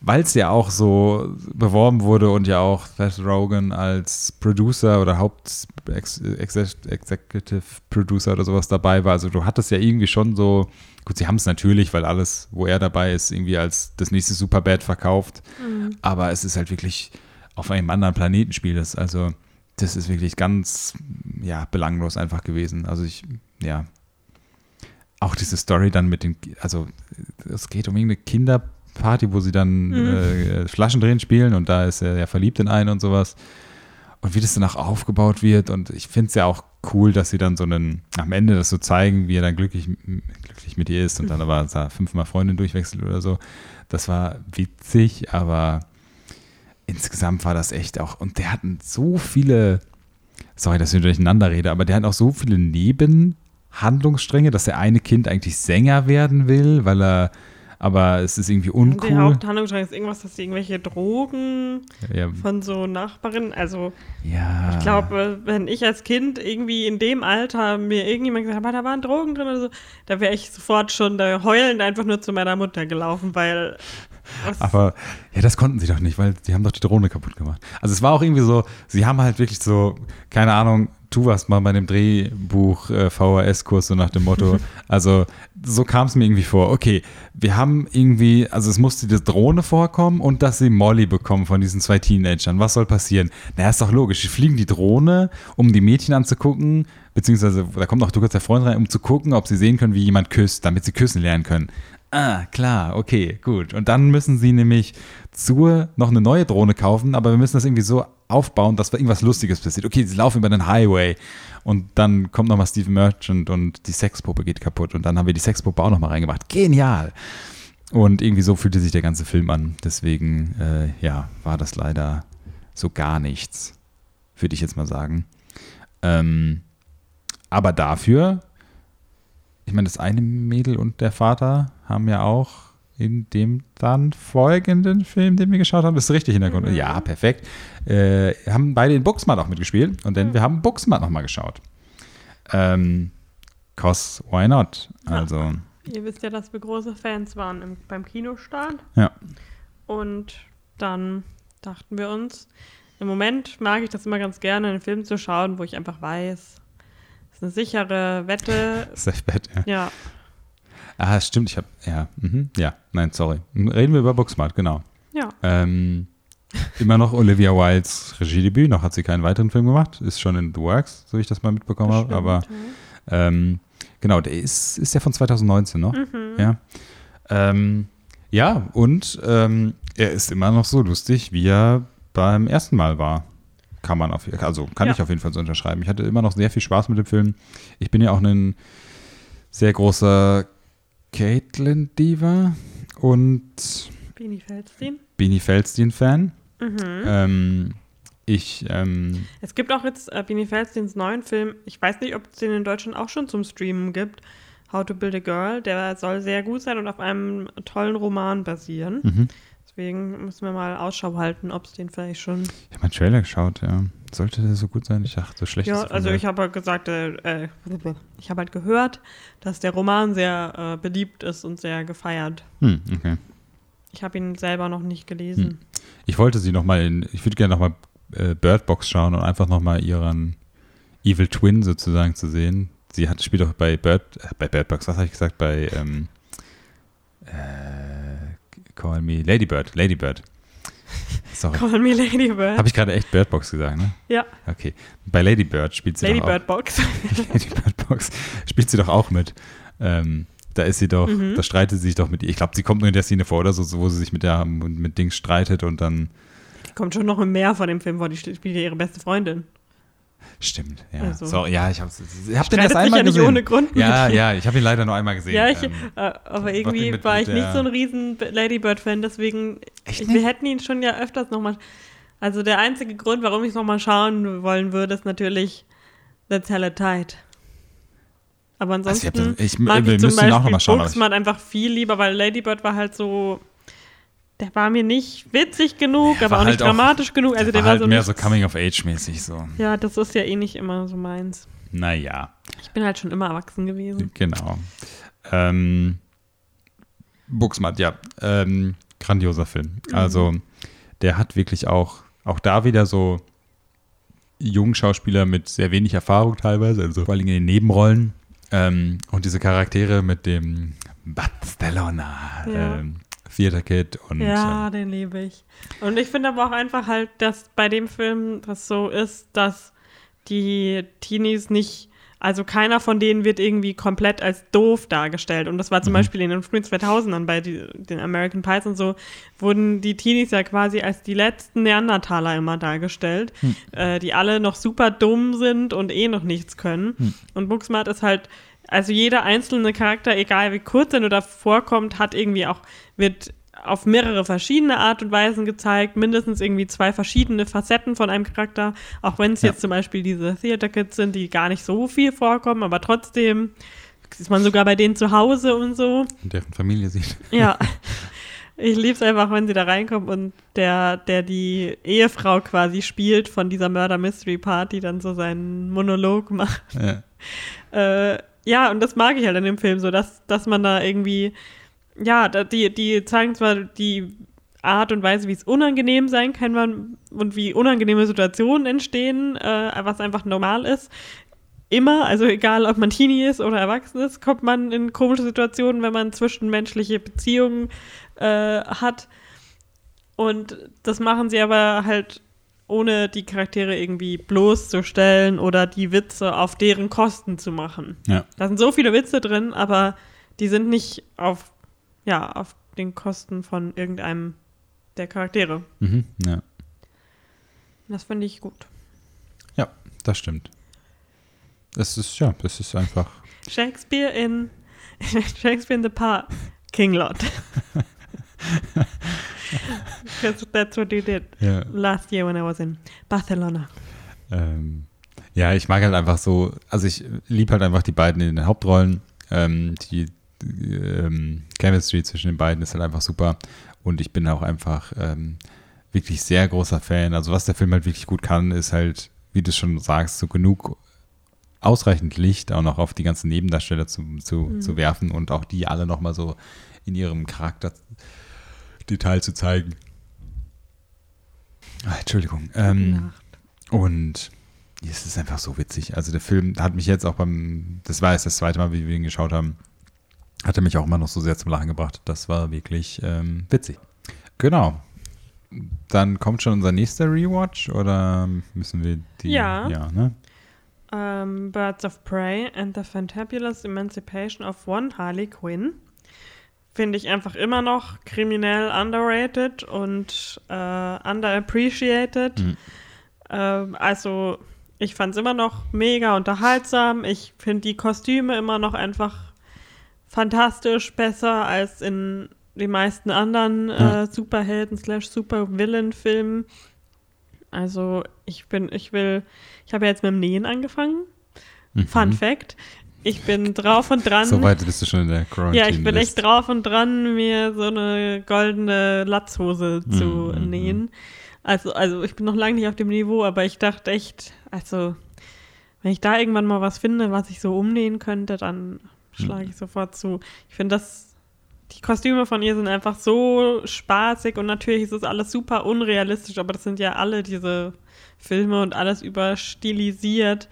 weil es ja auch so beworben wurde und ja auch Seth Rogen als Producer oder Haupt-Executive Producer oder sowas dabei war. Also du hattest ja irgendwie schon so, gut, sie haben es natürlich, weil alles, wo er dabei ist, irgendwie als das nächste Superbad verkauft. Mhm. Aber es ist halt wirklich auf einem anderen Planeten spielt es. Also das ist wirklich ganz, ja, belanglos einfach gewesen. Also ich, ja, auch diese Story dann mit den, also es geht um irgendeine Kinderparty, wo sie dann mhm. äh, Flaschen drehen spielen und da ist er ja verliebt in einen und sowas. Und wie das danach aufgebaut wird und ich finde es ja auch cool, dass sie dann so einen, am Ende das so zeigen, wie er dann glücklich, glücklich mit ihr ist und dann aber da fünfmal Freundin durchwechselt oder so. Das war witzig, aber insgesamt war das echt auch, und der hat so viele, sorry, dass ich durcheinander rede, aber der hat auch so viele Neben- Handlungsstränge, dass der eine Kind eigentlich Sänger werden will, weil er aber es ist irgendwie uncool. Der Haupthandlungsstrang ist irgendwas, dass sie irgendwelche Drogen ja. von so Nachbarinnen, also ja. ich glaube, wenn ich als Kind irgendwie in dem Alter mir irgendjemand gesagt habe, da waren Drogen drin oder so, da wäre ich sofort schon da heulend einfach nur zu meiner Mutter gelaufen, weil aber ja, das konnten sie doch nicht, weil die haben doch die Drohne kaputt gemacht. Also es war auch irgendwie so, sie haben halt wirklich so, keine Ahnung, du warst mal bei dem Drehbuch äh, VHS-Kurs so nach dem Motto. Also so kam es mir irgendwie vor. Okay, wir haben irgendwie, also es musste die Drohne vorkommen und dass sie Molly bekommen von diesen zwei Teenagern. Was soll passieren? Na, ist doch logisch. Sie fliegen die Drohne, um die Mädchen anzugucken, beziehungsweise da kommt auch du kurz der Freund rein, um zu gucken, ob sie sehen können, wie jemand küsst, damit sie küssen lernen können. Ah, klar, okay, gut. Und dann müssen sie nämlich zur noch eine neue Drohne kaufen, aber wir müssen das irgendwie so aufbauen, dass da irgendwas Lustiges passiert. Okay, sie laufen über den Highway und dann kommt nochmal Steve Merchant und die Sexpuppe geht kaputt und dann haben wir die Sexpuppe auch nochmal reingemacht. Genial! Und irgendwie so fühlte sich der ganze Film an. Deswegen, äh, ja, war das leider so gar nichts, würde ich jetzt mal sagen. Ähm, aber dafür ich meine, das eine Mädel und der Vater haben ja auch in dem dann folgenden Film, den wir geschaut haben, das ist richtig Hintergrund. Mhm. Ja, perfekt. Äh, haben beide in Booksmart auch mitgespielt und dann mhm. wir haben Booksmart nochmal geschaut. Ähm, cause why not? Also. Ja. Ihr wisst ja, dass wir große Fans waren im, beim Kinostart. Ja. Und dann dachten wir uns, im Moment mag ich das immer ganz gerne, einen Film zu schauen, wo ich einfach weiß, das ist eine sichere Wette. Safe Bet, ja. Ja. Ah, stimmt, ich habe, ja, mhm, ja, nein, sorry. Reden wir über Booksmart, genau. Ja. Ähm, immer noch Olivia Wildes Regiedebüt, noch hat sie keinen weiteren Film gemacht, ist schon in The Works, so ich das mal mitbekommen habe, aber ja. ähm, genau, der ist, ist ja von 2019 noch, mhm. ja. Ähm, ja, und ähm, er ist immer noch so lustig, wie er beim ersten Mal war kann man auf, also kann ja. ich auf jeden Fall so unterschreiben. Ich hatte immer noch sehr viel Spaß mit dem Film. Ich bin ja auch ein sehr großer Caitlin-Diva und Beanie Feldstein. Beanie Feldstein-Fan. Mhm. Ähm, ich, ähm, es gibt auch jetzt äh, Beanie Feldsteins neuen Film. Ich weiß nicht, ob es den in Deutschland auch schon zum Streamen gibt. How to Build a Girl. Der soll sehr gut sein und auf einem tollen Roman basieren. Mhm. Deswegen müssen wir mal Ausschau halten, ob es den vielleicht schon. Ich habe meinen Trailer geschaut, ja. Sollte der so gut sein? Ich dachte, so schlecht Ja, also ich habe halt gesagt, äh, äh ich habe halt gehört, dass der Roman sehr äh, beliebt ist und sehr gefeiert. Hm, okay. Ich habe ihn selber noch nicht gelesen. Hm. Ich wollte sie nochmal in, ich würde gerne nochmal äh, Bird Box schauen und einfach nochmal ihren Evil Twin sozusagen zu sehen. Sie hat, spielt auch bei Bird, äh, bei Bird Box, was habe ich gesagt, bei ähm, äh, Call me Ladybird. Ladybird. Sorry. Call me Lady Bird. Habe ich gerade echt Bird Box gesagt, ne? ja, Okay. Bei Lady Bird spielt sie Lady doch auch. Bird Box. Lady Bird Box spielt sie doch auch mit. Ähm, da ist sie doch, Mhm. da streitet sie sich doch mit ihr. Ich glaube, sie kommt nur in der Szene vor oder so, wo sie sich mit der mit Dings streitet und dann. Kommt schon noch mehr von dem Film vor. Die spielt ja ihre beste Freundin. Stimmt, ja. Also. so, ja, ich habe hab den sich einmal ja nicht gesehen. ohne Grund Ja, ja, ich habe ihn leider nur einmal gesehen. Ja, ich, Ähm, äh, aber irgendwie mit- war ich nicht so ein riesen Lady Bird-Fan, deswegen, ich, wir hätten ihn schon ja öfters nochmal. Also der einzige Grund, warum ich es nochmal schauen wollen würde, ist natürlich The Tide. Aber Also ich ansonsten hab das- ich- mag ich zum ihn auch noch Beispiel mal schauen, Booksmart einfach viel lieber, weil Lady Bird war halt so, der war mir nicht witzig genug, Der aber auch nicht halt auch- dramatisch genug. Also der der war war halt so mehr nicht, so Coming-of-Age-mäßig so. Ja, das ist ja eh nicht immer so meins. Naja, Ich bin halt schon immer erwachsen gewesen. genau. Ähm, Booksmart, ja. Ähm, grandioser Film. Mhm. Also, der hat wirklich auch, auch da wieder so jungen Schauspieler mit sehr wenig Erfahrung teilweise, also vor allem in den Nebenrollen. Ähm, und diese Charaktere mit dem Barcelona, Ja. ähm, Theater Kid und Ja, ähm, den liebe ich. Und ich finde aber auch einfach halt, dass bei dem Film das so ist, dass die Teenies nicht, also keiner von denen wird irgendwie komplett als doof dargestellt. Und das war zum Mhm. Beispiel in den frühen 2000ern bei die, den American Pies und so, wurden die Teenies ja quasi als die letzten Neandertaler immer dargestellt, Hm. äh, die alle noch super dumm sind und eh noch nichts können. Hm. Und Booksmart ist halt, also jeder einzelne Charakter, egal wie kurz er nur da vorkommt, hat irgendwie auch, wird auf mehrere verschiedene Art und Weisen gezeigt, mindestens irgendwie zwei verschiedene Facetten von einem Charakter, auch wenn es Ja. jetzt zum Beispiel diese Theater Kids sind, die gar nicht so viel vorkommen, aber trotzdem ist man sogar bei denen zu Hause und so. deren Familie sieht. Ja. Ich liebe es einfach, wenn sie da reinkommt und der, der die Ehefrau quasi spielt von dieser Murder Mystery Party, dann so seinen Monolog macht. Ja. Äh, ja, und das mag ich halt an dem Film so, dass, dass man da irgendwie, ja, die, die zeigen zwar die Art und Weise, wie es unangenehm sein kann und wie unangenehme Situationen entstehen, äh, was einfach normal ist. Immer, also egal ob man Teenie ist oder erwachsen ist, kommt man in komische Situationen, wenn man zwischenmenschliche Beziehungen äh, hat. Und das machen sie aber halt ohne die Charaktere irgendwie bloßzustellen oder die Witze auf deren Kosten zu machen. ja. Da sind so viele Witze drin, aber die sind nicht auf, ja, auf den Kosten von irgendeinem der Charaktere. Mhm. ja. Das finde ich gut. Ja, das stimmt. Es ist, ja, es ist einfach. Shakespeare in Shakespeare in the Park, King Lot. Because that's what you did Ja. last year when I was in Barcelona. Ähm, ja, ich mag halt einfach so, also ich liebe halt einfach die beiden in den Hauptrollen. Ähm, die die, ähm, Chemistry zwischen den beiden ist halt einfach super. Und ich bin auch einfach ähm, wirklich sehr großer Fan. Also was der Film halt wirklich gut kann, ist halt, wie du schon sagst, so genug ausreichend Licht auch noch auf die ganzen Nebendarsteller zu, zu, Mhm. zu werfen und auch die alle nochmal so in ihrem Charakter Detail zu zeigen. Ah, Entschuldigung. Ähm, und es ist einfach so witzig. Also der Film hat mich jetzt auch beim, das war jetzt das zweite Mal, wie wir ihn geschaut haben, hat er mich auch immer noch so sehr zum Lachen gebracht. Das war wirklich ähm, witzig. Genau. Dann kommt schon unser nächster Rewatch oder müssen wir die? Ja. Ja, ne? Ähm, Birds of Prey and the Fantabulous Emancipation of One Harley Quinn. Finde ich einfach immer noch kriminell underrated und äh, underappreciated. Mhm. Ähm, also, ich fand es immer noch mega unterhaltsam. Ich finde die Kostüme immer noch einfach fantastisch, besser als in den meisten anderen Ja. äh, Superhelden slash Supervillain-Filmen. Also, ich bin, ich will, ich habe ja jetzt mit dem Nähen angefangen. Mhm. Fun Fact. Ich bin drauf und dran. So weit bist du schon in der Quarantine. Ja, ich bin echt drauf und dran, mir so eine goldene Latzhose zu Mhm, nähen. Also, also ich bin noch lange nicht auf dem Niveau, aber ich dachte echt, also wenn ich da irgendwann mal was finde, was ich so umnähen könnte, dann schlage ich sofort zu. Ich finde das, die Kostüme von ihr sind einfach so spaßig und natürlich ist es alles super unrealistisch, aber das sind ja alle diese Filme und alles überstilisiert.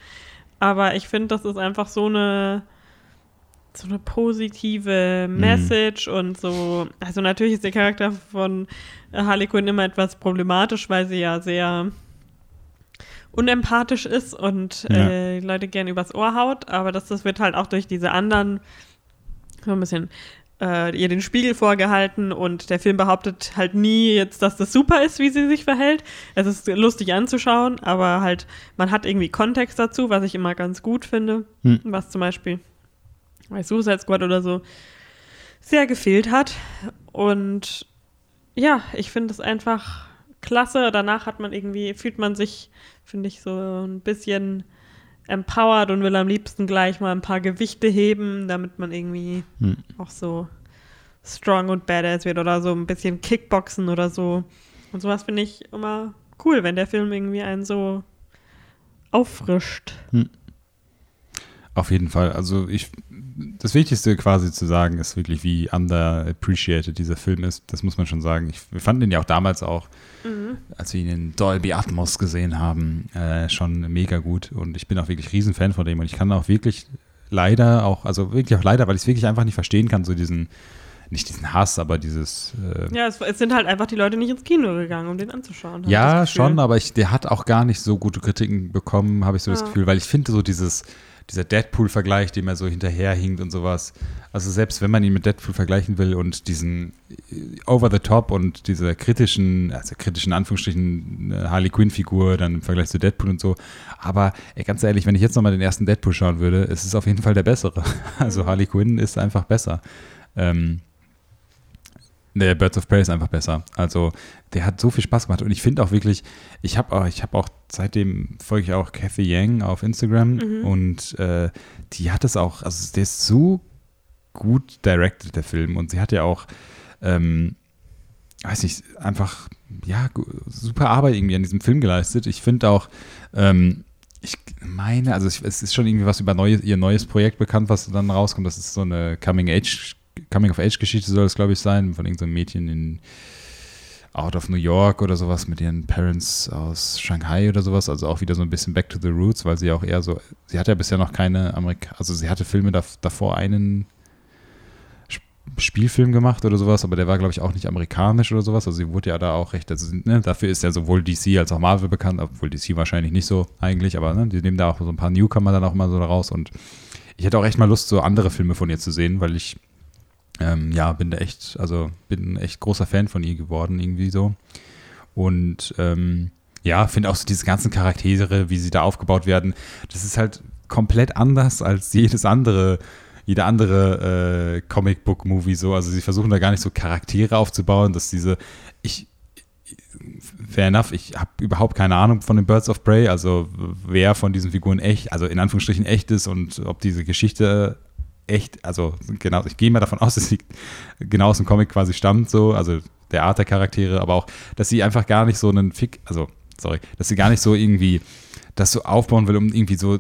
Aber ich finde, das ist einfach so eine so eine positive Message mhm. und so. Also natürlich ist der Charakter von Harley Quinn immer etwas problematisch, weil sie ja sehr unempathisch ist und ja. äh, Leute gern übers Ohr haut, aber das, das wird halt auch durch diese anderen so ein bisschen äh, ihr den Spiegel vorgehalten und der Film behauptet halt nie jetzt, dass das super ist, wie sie sich verhält. Es ist lustig anzuschauen, aber halt man hat irgendwie Kontext dazu, was ich immer ganz gut finde, hm. was zum Beispiel bei Suicide Squad oder so sehr gefehlt hat und ja, ich finde es einfach klasse. Danach hat man irgendwie, fühlt man sich, finde ich, so ein bisschen empowered und will am liebsten gleich mal ein paar Gewichte heben, damit man irgendwie hm. auch so strong und badass wird oder so ein bisschen Kickboxen oder so. Und sowas finde ich immer cool, wenn der Film irgendwie einen so auffrischt. Hm. Auf jeden Fall. Also ich, das Wichtigste quasi zu sagen ist wirklich, wie underappreciated dieser Film ist. Das muss man schon sagen. Ich, wir fanden ihn ja auch damals auch, mhm. als wir ihn in Dolby Atmos gesehen haben, äh, schon mega gut. Und ich bin auch wirklich Riesenfan von dem. Und ich kann auch wirklich leider auch, also wirklich auch leider, weil ich es wirklich einfach nicht verstehen kann, so diesen, nicht diesen Hass, aber dieses. Äh ja, es, es, sind halt einfach die Leute nicht ins Kino gegangen, um den anzuschauen. Ja, schon, aber ich, der hat auch gar nicht so gute Kritiken bekommen, habe ich so ja. das Gefühl, weil ich finde so dieses dieser Deadpool-Vergleich, dem er so hinterherhinkt und sowas. Also selbst wenn man ihn mit Deadpool vergleichen will und diesen äh, over the top und dieser kritischen, also kritischen Anführungsstrichen äh, Harley Quinn-Figur dann im Vergleich zu Deadpool und so. Aber ey, ganz ehrlich, wenn ich jetzt nochmal den ersten Deadpool schauen würde, ist es auf jeden Fall der bessere. Also Harley Quinn ist einfach besser. Ähm, der Birds of Prey ist einfach besser. Also der hat so viel Spaß gemacht und ich finde auch wirklich, ich habe auch, ich habe auch seitdem folge ich auch Kathy Yang auf Instagram mhm. und äh, die hat es auch, also der ist so gut directed der Film und sie hat ja auch, ähm, weiß nicht, einfach ja super Arbeit irgendwie an diesem Film geleistet. Ich finde auch ähm, ich meine, also es ist schon irgendwie was über neue, ihr neues Projekt bekannt, was dann rauskommt. Das ist so eine Coming-Age Coming-of-Age-Geschichte soll es, glaube ich, sein, von irgendeinem Mädchen in Out of New York oder sowas mit ihren Parents aus Shanghai oder sowas. Also auch wieder so ein bisschen Back to the Roots, weil sie auch eher so, sie hat ja bisher noch keine Amerika, also sie hatte Filme da, davor einen Spielfilm gemacht oder sowas, aber der war, glaube ich, auch nicht amerikanisch oder sowas. Also sie wurde ja da auch recht, also ne, dafür ist ja sowohl DC als auch Marvel bekannt, obwohl DC wahrscheinlich nicht so eigentlich, aber ne, die nehmen da auch so ein paar Newcomer dann auch mal so raus und ich hätte auch echt mal Lust, so andere Filme von ihr zu sehen, weil ich ähm, ja, bin da echt, also bin echt großer Fan von ihr geworden, irgendwie so. Und ähm, ja, finde auch so diese ganzen Charaktere, wie sie da aufgebaut werden, das ist halt komplett anders als jedes andere, jeder andere äh, Comic-Book-Movie so. Also sie versuchen da gar nicht so Charaktere aufzubauen, dass diese, ich, fair enough, ich habe überhaupt keine Ahnung von den Birds of Prey, also wer von diesen Figuren echt, also in Anführungsstrichen echt ist und ob diese Geschichte echt, also genau, ich gehe mal davon aus, dass sie genau aus dem Comic quasi stammt, so, also der Art der Charaktere, aber auch, dass sie einfach gar nicht so einen Fick, also, sorry, dass sie gar nicht so irgendwie das so aufbauen will, um irgendwie so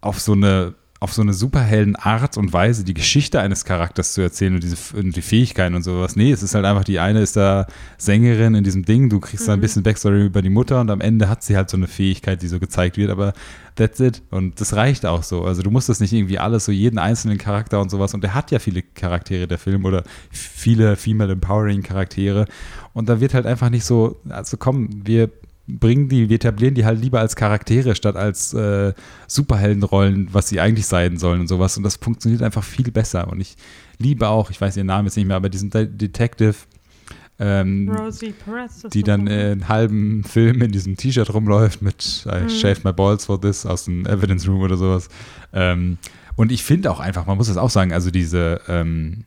auf so eine auf so eine superhelden Art und Weise die Geschichte eines Charakters zu erzählen und, diese, und die Fähigkeiten und sowas. Nee, es ist halt einfach, die eine ist da Sängerin in diesem Ding, du kriegst mhm. da ein mhm. bisschen Backstory über die Mutter und am Ende hat sie halt so eine Fähigkeit, die so gezeigt wird, aber that's it. Und das reicht auch so. Also du musst das nicht irgendwie alles, so jeden einzelnen Charakter und sowas. Und der hat ja viele Charaktere, der Film, oder viele Female Empowering Charaktere. Und da wird halt einfach nicht so, also komm, wir bringen die, wir etablieren die halt lieber als Charaktere statt als äh, Superheldenrollen, was sie eigentlich sein sollen und sowas. Und das funktioniert einfach viel besser. Und ich liebe auch, ich weiß ihren Namen jetzt nicht mehr, aber diesen De Detective, ähm, Perez, die dann äh, einen halben Film in diesem T-Shirt rumläuft mit I mhm. shaved my balls for this aus dem Evidence Room oder sowas. Ähm, und ich finde auch einfach, man muss das auch sagen, also diese ähm,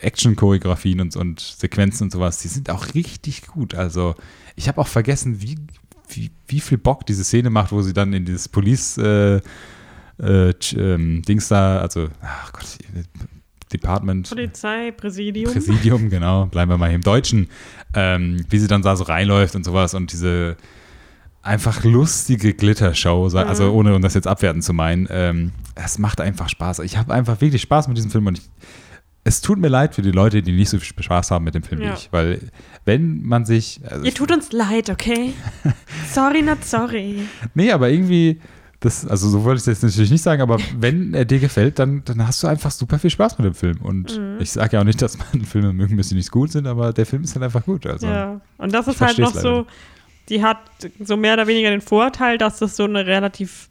Action-Choreografien und, und Sequenzen und sowas, die sind auch richtig gut. Also ich habe auch vergessen, wie, wie, wie viel Bock diese Szene macht, wo sie dann in dieses Police äh, äh, ähm, Dings da, also, ach Gott, Department. Polizeipräsidium. Präsidium, genau, bleiben wir mal hier im Deutschen. Ähm, wie sie dann da so reinläuft und sowas und diese einfach lustige Glittershow, also mhm. ohne um das jetzt abwerten zu meinen, ähm, es macht einfach Spaß. Ich habe einfach wirklich Spaß mit diesem Film und ich, es tut mir leid für die Leute, die nicht so viel Spaß haben mit dem Film ja. wie ich, weil wenn man sich. Also Ihr tut uns leid, okay? sorry, not sorry. Nee, aber irgendwie, Das, also so wollte ich das jetzt natürlich nicht sagen, aber wenn er dir gefällt, dann, dann hast du einfach super viel Spaß mit dem Film. Und Mhm. ich sage ja auch nicht, dass man Filme mögen müssen, die nicht gut sind, aber der Film ist halt einfach gut. Also. Ja, und das ist halt noch so, die hat so mehr oder weniger den Vorteil, dass das so eine relativ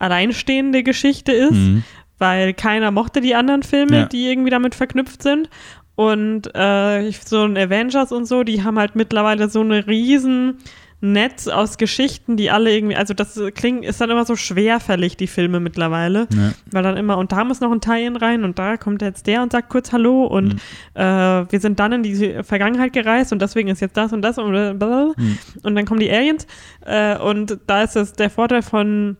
alleinstehende Geschichte ist, Mhm. Weil keiner mochte die anderen Filme, Ja. die irgendwie damit verknüpft sind. Und äh, so ein Avengers und so, die haben halt mittlerweile so eine riesen Netz aus Geschichten, die alle irgendwie, also das klingt, ist dann immer so schwerfällig, die Filme mittlerweile. Ja. Weil dann immer, und da muss noch ein Tie-In rein und da kommt jetzt der und sagt kurz Hallo und Mhm. äh, wir sind dann in die Vergangenheit gereist und deswegen ist jetzt das und das und blablabla. Mhm. und dann kommen die Aliens äh, und da ist es der Vorteil von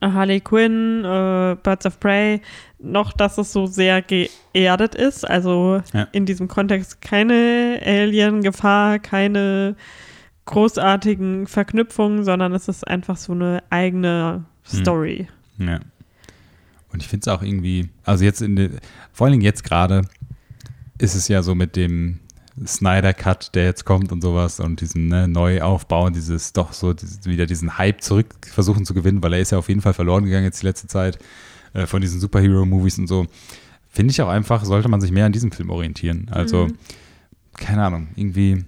Harley Quinn, äh, Birds of Prey, noch, dass es so sehr geerdet ist, also Ja. in diesem Kontext keine Alien-Gefahr, keine großartigen Verknüpfungen, sondern es ist einfach so eine eigene Hm. Story. Ja. Und ich finde es auch irgendwie, also jetzt in der, vor allen Dingen jetzt gerade ist es ja so mit dem Snyder Cut, der jetzt kommt und sowas und diesen ne, Neuaufbau und dieses doch so dieses, wieder diesen Hype zurück versuchen zu gewinnen, weil er ist ja auf jeden Fall verloren gegangen jetzt die letzte Zeit äh, von diesen Superhero-Movies und so. Finde ich auch einfach, sollte man sich mehr an diesem Film orientieren. Also, Mhm. keine Ahnung, irgendwie,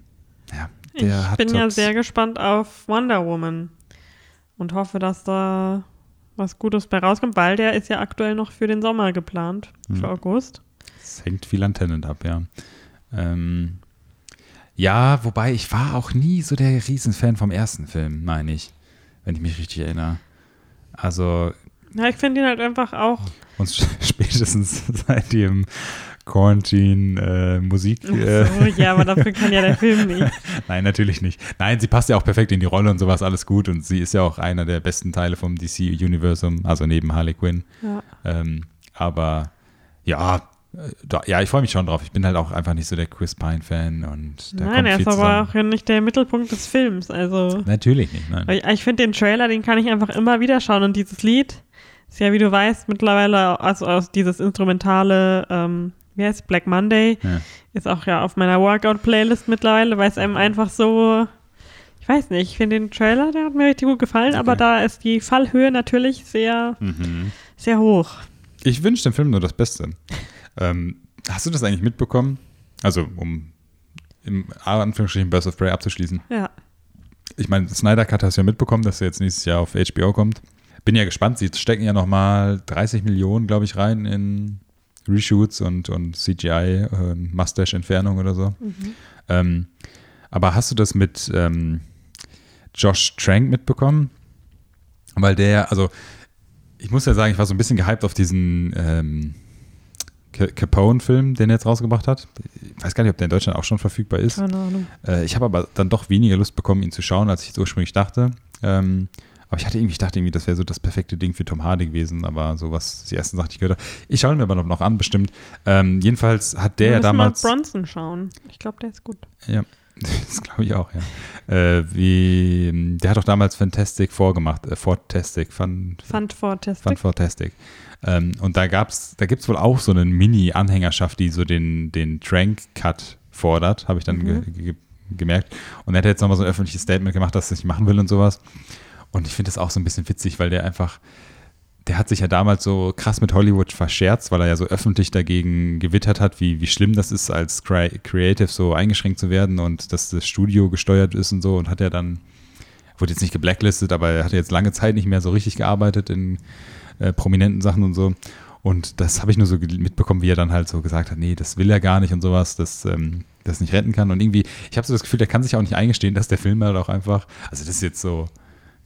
ja, der ich bin ja sehr gespannt auf Wonder Woman und hoffe, dass da was Gutes bei rauskommt, weil der ist ja aktuell noch für den Sommer geplant, Mhm. für August. Es hängt viel an Tennant ab, ja. Ähm, ja, wobei ich war auch nie so der Riesenfan vom ersten Film, meine ich, wenn ich mich richtig erinnere. Also Ja, ich finde ihn halt einfach auch. uns spätestens seit dem Quarantine äh, Musik. Äh, so, ja, aber dafür kann ja der Film nicht. Nein, natürlich nicht. Nein, sie passt ja auch perfekt in die Rolle und sowas, alles gut. Und sie ist ja auch einer der besten Teile vom DC-Universum, also neben Harley Quinn. Ja. Ähm, aber ja, ja, ich freue mich schon drauf. Ich bin halt auch einfach nicht so der Chris Pine-Fan und da Nein, er ist aber auch nicht der Mittelpunkt des Films. Also, Natürlich nicht, nein. ich, ich finde den Trailer, den kann ich einfach immer wieder schauen. Und dieses Lied ist ja, wie du weißt, mittlerweile, also aus dieses instrumentale, ähm, wie heißt Black Monday, Ja. ist auch ja auf meiner Workout-Playlist mittlerweile, weil es einem einfach so, ich weiß nicht, ich finde den Trailer, der hat mir richtig gut gefallen, aber Okay. da ist die Fallhöhe natürlich sehr, Mhm. sehr hoch. Ich wünsche dem Film nur das Beste. Ähm, hast du das eigentlich mitbekommen? Also, um im Anführungsstrichen Birds of Prey abzuschließen. Ja. Ich meine, Snyder Cut hast du ja mitbekommen, dass er jetzt nächstes Jahr auf HBO kommt. Bin ja gespannt. Sie stecken ja nochmal 30 Millionen, glaube ich, rein in Reshoots und, und CGI, äh, Mustache-Entfernung oder so. Ähm, aber hast du das mit ähm, Josh Trank mitbekommen? Weil der, also ich muss ja sagen, ich war so ein bisschen gehypt auf diesen ähm, Capone-Film, den er jetzt rausgebracht hat. Ich weiß gar nicht, ob der in Deutschland auch schon verfügbar ist. Keine Ahnung. Äh, ich habe aber dann doch weniger Lust bekommen, ihn zu schauen, als ich es ursprünglich dachte. Ähm, aber ich hatte irgendwie, ich dachte irgendwie, das wäre so das perfekte Ding für Tom Hardy gewesen, aber so was die ersten Sachen, die ich gehört habe. Ich schaue ihn mir aber noch, an, bestimmt. Ähm, jedenfalls hat der Wir ja damals. mal Bronson schauen. Ich glaube, der ist gut. Ja, das glaube ich auch, ja. Äh, wie, der hat doch damals Fantastic vorgemacht, äh, Fantastic, Fun. Fun Fantastic. Ähm, und da gab's, da gibt es wohl auch so eine Mini-Anhängerschaft, die so den, den Trank-Cut fordert, habe ich dann ge ge gemerkt. Und er hat jetzt nochmal so ein öffentliches Statement gemacht, dass er es nicht machen will und sowas. Und ich finde das auch so ein bisschen witzig, weil der einfach, der hat sich ja damals so krass mit Hollywood verscherzt, weil er ja so öffentlich dagegen gewittert hat, wie, wie schlimm das ist, als Cre Creative so eingeschränkt zu werden und dass das Studio gesteuert ist und so. Und hat er dann, wurde jetzt nicht geblacklistet, aber er hat jetzt lange Zeit nicht mehr so richtig gearbeitet in äh, prominenten Sachen und so. Und das habe ich nur so mitbekommen, wie er dann halt so gesagt hat, nee, das will er gar nicht und sowas, dass ähm, das nicht retten kann. Und irgendwie, ich habe so das Gefühl, der kann sich auch nicht eingestehen, dass der Film halt auch einfach, also das ist jetzt so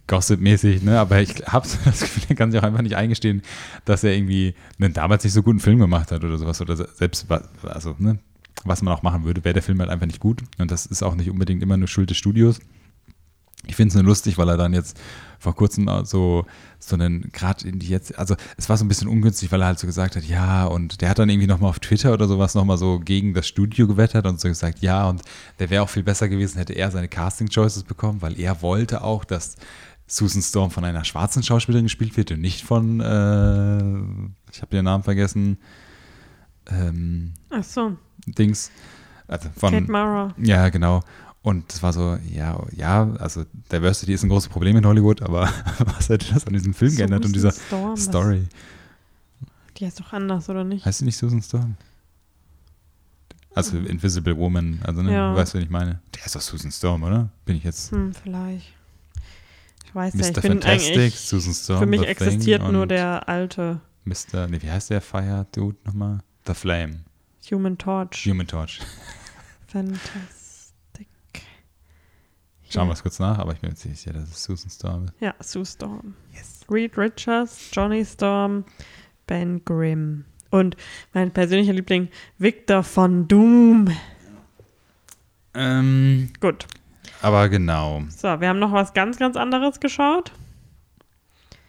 Gossip-mäßig, ne? Aber ich habe so das Gefühl, er kann sich auch einfach nicht eingestehen, dass er irgendwie einen damals nicht so guten Film gemacht hat oder sowas. Oder se- selbst, also, ne? Was man auch machen würde, wäre der Film halt einfach nicht gut. Und das ist auch nicht unbedingt immer nur Schuld des Studios. Ich finde es nur lustig, weil er dann jetzt vor kurzem so, so einen, gerade in die jetzt, also es war so ein bisschen ungünstig, weil er halt so gesagt hat, ja, und der hat dann irgendwie nochmal auf Twitter oder sowas nochmal so gegen das Studio gewettert und so gesagt, ja, und der wäre auch viel besser gewesen, hätte er seine Casting-Choices bekommen, weil er wollte auch, dass Susan Storm von einer schwarzen Schauspielerin gespielt wird und nicht von, äh, ich habe den Namen vergessen, ähm, Ach so, Dings, also von, Kate Mara. ja, genau. Und das war so, ja, ja, also Diversity ist ein großes Problem in Hollywood, aber was hätte das an diesem Film Susan geändert und dieser Storm, was- Story? Die heißt doch anders, oder nicht? Heißt sie nicht Susan Storm? Also Invisible Woman, also ne, Ja. du weißt, wen ich meine. Der ist doch Susan Storm, oder? Bin ich jetzt Hm, vielleicht. Ich weiß ja, Mr. ich bin Fantastic, Susan Storm, für mich The Thing existiert nur und der alte Mr. Nee, wie heißt der Fire Dude nochmal? The Flame. Human Torch. Human Torch. Fantastic. Schauen wir es kurz nach, aber ich bin mir ziemlich sicher, dass es Susan Storm ist. Ja, Sue Storm. Yes. Reed Richards, Johnny Storm, Ben Grimm. Und mein persönlicher Liebling, Victor von Doom. Ähm, Gut. aber genau. So, wir haben noch was ganz, ganz anderes geschaut.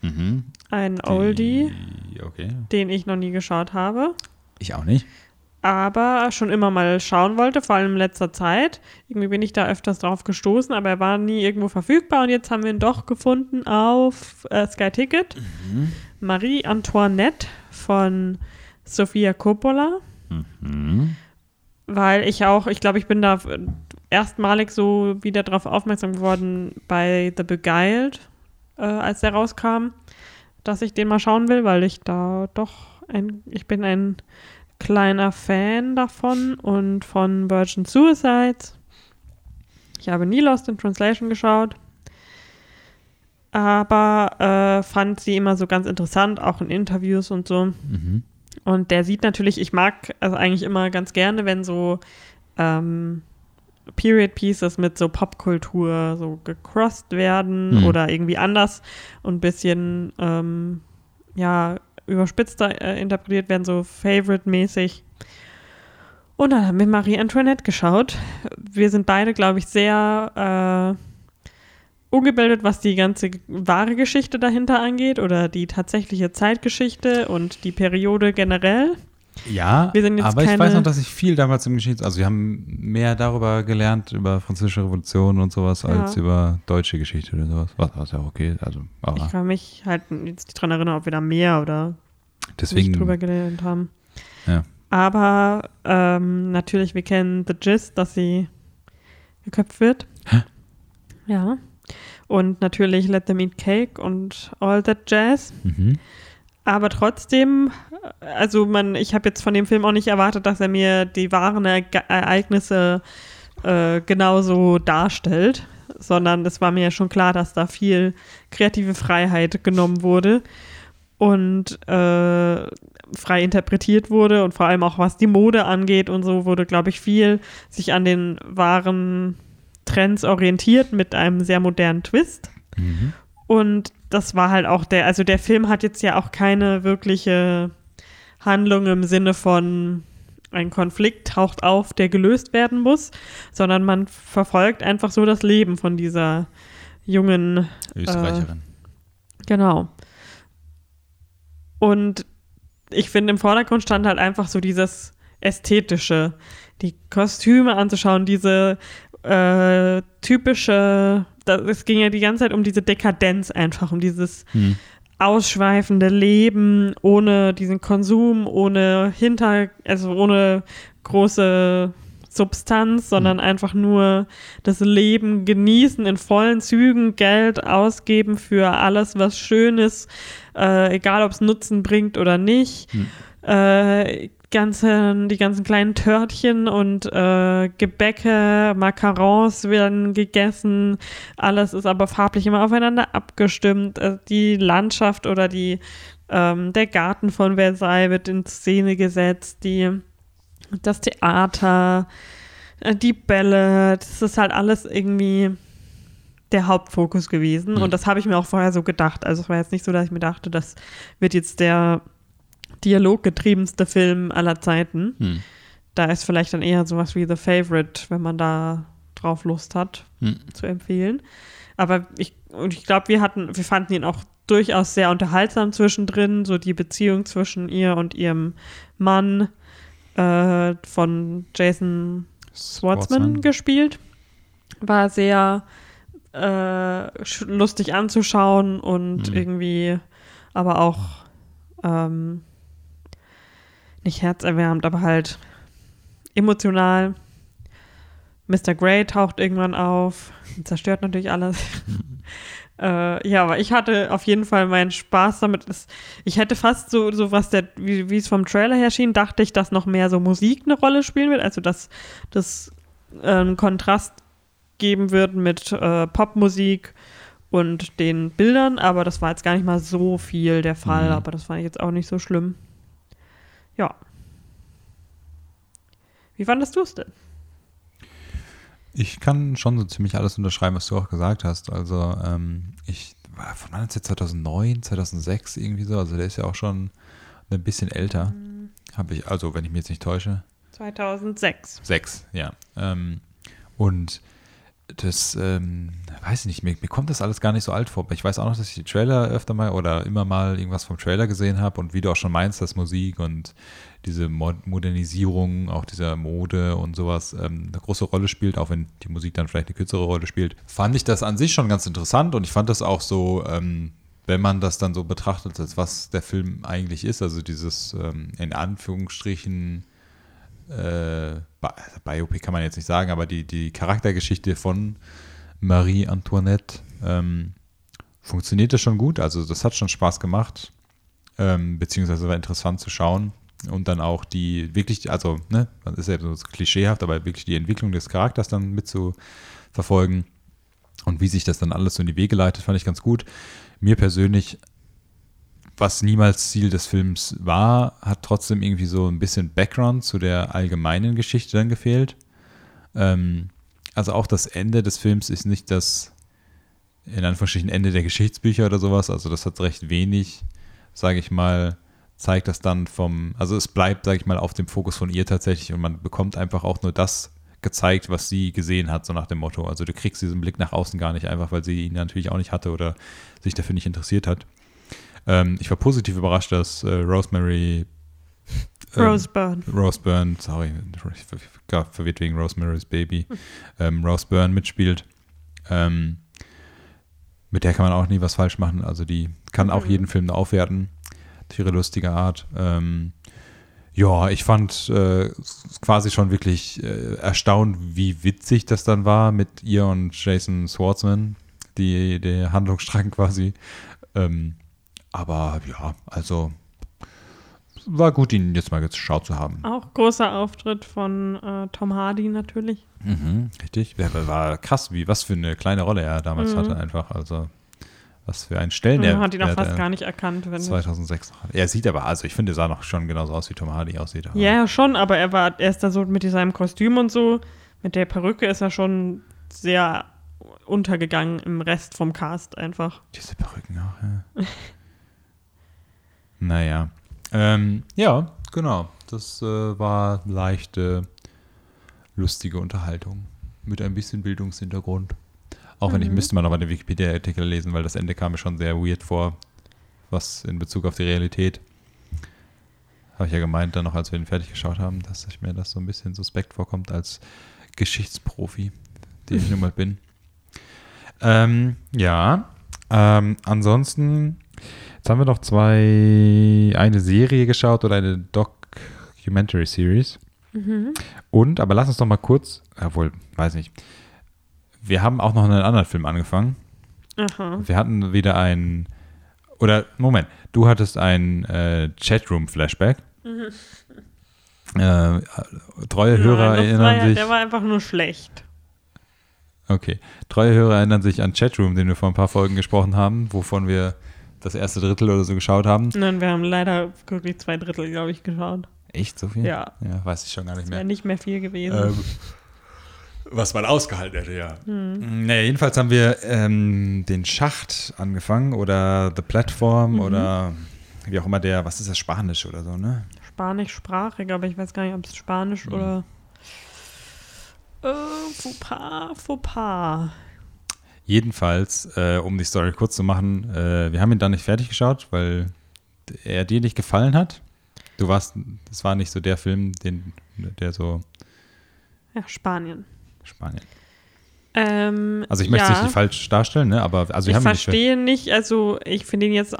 Mhm. Ein Oldie, Die- Okay. den ich noch nie geschaut habe. Ich auch nicht. Aber schon immer mal schauen wollte, vor allem in letzter Zeit. Irgendwie bin ich da öfters drauf gestoßen, aber er war nie irgendwo verfügbar und jetzt haben wir ihn doch gefunden auf äh, Sky Ticket. Marie Antoinette von Sofia Coppola, Mhm. weil ich auch, ich glaube, ich bin da erstmalig so wieder drauf aufmerksam geworden bei The Beguiled, äh, als der rauskam, dass ich den mal schauen will, weil ich da doch ein, ich bin ein kleiner Fan davon und von Virgin Suicides. Ich habe nie Lost in Translation geschaut, aber äh, fand sie immer so ganz interessant, auch in Interviews und so. Mhm. Und der sieht natürlich, ich mag also eigentlich immer ganz gerne, wenn so ähm, Period Pieces mit so Popkultur so gecrossed werden Mhm. oder irgendwie anders und ein bisschen ähm, ja überspitzter äh, interpretiert werden, so Favorite-mäßig. Und dann haben wir Marie Antoinette geschaut. Wir sind beide, glaube ich, sehr äh, ungebildet, was die ganze wahre Geschichte dahinter angeht oder die tatsächliche Zeitgeschichte und die Periode generell. Ja, aber ich weiß noch, dass ich viel damals im Geschichts... Also wir haben mehr darüber gelernt, über französische Revolution und sowas, Ja. als über deutsche Geschichte oder sowas. Was, was ja okay. Also, Ich kann mich halt jetzt nicht dran erinnern, ob wir da mehr oder deswegen... nicht drüber gelernt haben. Ja. Aber ähm, natürlich, wir kennen The Gist, dass sie geköpft wird. Hä? Ja. Und natürlich Let Them Eat Cake und All That Jazz. Mhm. Aber trotzdem, also man, ich habe jetzt von dem Film auch nicht erwartet, dass er mir die wahren Ere- Ereignisse äh, genauso darstellt, sondern es war mir ja schon klar, dass da viel kreative Freiheit genommen wurde und äh, frei interpretiert wurde und vor allem auch was die Mode angeht und so wurde, glaube ich, viel sich an den wahren Trends orientiert mit einem sehr modernen Twist. Mhm. Und das war halt auch der, also der Film hat jetzt ja auch keine wirkliche Handlung im Sinne von ein Konflikt taucht auf, der gelöst werden muss, sondern man verfolgt einfach so das Leben von dieser jungen, Österreicherin. genau. Und ich finde, im Vordergrund stand halt einfach so dieses Ästhetische, die Kostüme anzuschauen, diese äh, typische, das, es ging ja die ganze Zeit um diese Dekadenz einfach, um dieses Hm. ausschweifende Leben ohne diesen Konsum, ohne Hinter, also ohne große Substanz, sondern einfach nur das Leben genießen in vollen Zügen, Geld ausgeben für alles, was schön ist, äh, egal ob es Nutzen bringt oder nicht. Hm. Äh, ganze, die ganzen kleinen Törtchen und äh, Gebäcke, Macarons werden gegessen. Alles ist aber farblich immer aufeinander abgestimmt. Äh, die Landschaft oder die, ähm, der Garten von Versailles wird in Szene gesetzt. Die, das Theater, äh, die Bälle, das ist halt alles irgendwie der Hauptfokus gewesen. Mhm. Und das habe ich mir auch vorher so gedacht. Also es war jetzt nicht so, dass ich mir dachte, das wird jetzt der dialoggetriebenste Film aller Zeiten. Hm. Da ist vielleicht dann eher sowas wie The Favorite, wenn man da drauf Lust hat, Hm. zu empfehlen. Aber ich, und ich glaube, wir hatten, wir fanden ihn auch durchaus sehr unterhaltsam zwischendrin, so die Beziehung zwischen ihr und ihrem Mann äh, von Jason Schwartzman gespielt. War sehr äh, lustig anzuschauen und Mhm. irgendwie aber auch ähm, nicht herzerwärmend, aber halt emotional Mr. Grey taucht irgendwann auf zerstört natürlich alles. äh, ja, aber ich hatte auf jeden Fall meinen Spaß damit. Ich hätte fast so, so was der, wie, wie es vom Trailer her schien, dachte ich, dass noch mehr so Musik eine Rolle spielen wird. Also dass das äh, einen Kontrast geben wird mit äh, Popmusik und den Bildern, aber das war jetzt gar nicht mal so viel der Fall, mhm. aber das fand ich jetzt auch nicht so schlimm. Ja. Wie fandest du es denn? Ich kann schon so ziemlich alles unterschreiben, was du auch gesagt hast. Also ähm, ich war von wann ist jetzt 2009, 2006 irgendwie so. Also der ist ja auch schon ein bisschen älter. Mhm. Habe ich, also wenn ich mich jetzt nicht täusche. 2006. Sechs, ja. Ähm, und das, ähm, weiß ich nicht, mir, mir, kommt das alles gar nicht so alt vor. Ich weiß auch noch, dass ich die Trailer öfter mal oder immer mal irgendwas vom Trailer gesehen habe und wie du auch schon meinst, dass Musik und diese Modernisierung, auch dieser Mode und sowas ähm, eine große Rolle spielt, auch wenn die Musik dann vielleicht eine kürzere Rolle spielt, fand ich das an sich schon ganz interessant und ich fand das auch so, ähm, wenn man das dann so betrachtet, als was der Film eigentlich ist, also dieses ähm, in Anführungsstrichen äh, Biopic kann man jetzt nicht sagen, aber die, die Charaktergeschichte von Marie Antoinette ähm, funktioniert das schon gut. Also das hat schon Spaß gemacht, ähm, beziehungsweise war interessant zu schauen. Und dann auch die wirklich, also, ne, das ist ja so klischeehaft, aber wirklich die Entwicklung des Charakters dann mitzuverfolgen und wie sich das dann alles so in die Wege leitet, fand ich ganz gut. Mir persönlich was niemals Ziel des Films war, hat trotzdem irgendwie so ein bisschen Background zu der allgemeinen Geschichte dann gefehlt. Ähm, also auch das Ende des Films ist nicht das, in Anführungsstrichen, Ende der Geschichtsbücher oder sowas. Also das hat recht wenig, sage ich mal, zeigt das dann vom, also es bleibt, sage ich mal, auf dem Fokus von ihr tatsächlich und man bekommt einfach auch nur das gezeigt, was sie gesehen hat, so nach dem Motto. Also du kriegst diesen Blick nach außen gar nicht einfach, weil sie ihn natürlich auch nicht hatte oder sich dafür nicht interessiert hat. Ähm, ich war positiv überrascht, dass äh, Rosemary ähm, Roseburn. Roseburn, sorry, ich war verwirrt wegen Rosemary's Baby. Ähm, Roseburn mitspielt. Ähm, mit der kann man auch nie was falsch machen. Also die kann mhm. auch jeden Film aufwerten. Durch ihre lustige Art. Ähm, ja, ich fand äh, quasi schon wirklich äh, erstaunt, wie witzig das dann war mit ihr und Jason Schwartzman, die der Handlungsstrang quasi. Ähm, aber ja, also war gut, ihn jetzt mal geschaut zu haben. Auch großer Auftritt von äh, Tom Hardy natürlich. Mhm, richtig. Ja, war krass, wie was für eine kleine Rolle er damals mhm. hatte einfach. Also was für einen Stellen er hat ihn auch fast gar nicht erkannt. Wenn 2006 noch. Er sieht aber, also ich finde, er sah noch schon genauso aus, wie Tom Hardy aussieht. Aber. Ja, schon, aber er war, er ist da so mit seinem Kostüm und so, mit der Perücke ist er schon sehr untergegangen im Rest vom Cast einfach. Diese Perücken auch, ja. Naja. Ähm, ja, genau. Das äh, war leichte, lustige Unterhaltung mit ein bisschen Bildungshintergrund. Auch mhm. wenn ich mhm. müsste mal noch mal den Wikipedia-Artikel lesen, weil das Ende kam mir schon sehr weird vor, was in Bezug auf die Realität. Habe ich ja gemeint, dann noch, als wir ihn fertig geschaut haben, dass ich mir das so ein bisschen suspekt vorkommt als Geschichtsprofi, der ich nun mal bin. Ähm, ja, ähm, ansonsten Jetzt haben wir noch zwei, eine Serie geschaut oder eine Documentary Series. Mhm. Und, aber lass uns doch mal kurz, obwohl, weiß nicht. Wir haben auch noch einen anderen Film angefangen. Aha. Wir hatten wieder ein, oder Moment, du hattest ein äh, Chatroom-Flashback. Mhm. Äh, treue Nein, Hörer erinnern war, sich. Der war einfach nur schlecht. Okay. Treue Hörer erinnern sich an Chatroom, den wir vor ein paar Folgen gesprochen haben, wovon wir das erste Drittel oder so geschaut haben. Nein, wir haben leider wirklich zwei Drittel, glaube ich, geschaut. Echt so viel? Ja. Ja, weiß ich schon gar nicht mehr. Wäre nicht mehr viel gewesen. Ähm, was man ausgehalten hätte, ja. Hm. Naja, jedenfalls haben wir ähm, den Schacht angefangen oder The Platform mhm. oder wie auch immer der, was ist das, Spanisch oder so, ne? Spanischsprachig, aber ich weiß gar nicht, ob es Spanisch mhm. oder äh, Fauxpas, Fauxpas. Jedenfalls, äh, um die Story kurz zu machen, äh, wir haben ihn dann nicht fertig geschaut, weil er dir nicht gefallen hat. Du warst, das war nicht so der Film, den, der so. Ja, Spanien. Spanien. Ähm, also ich möchte es ja. nicht falsch darstellen, ne? aber also ich verstehe nicht, nicht, also ich finde ihn jetzt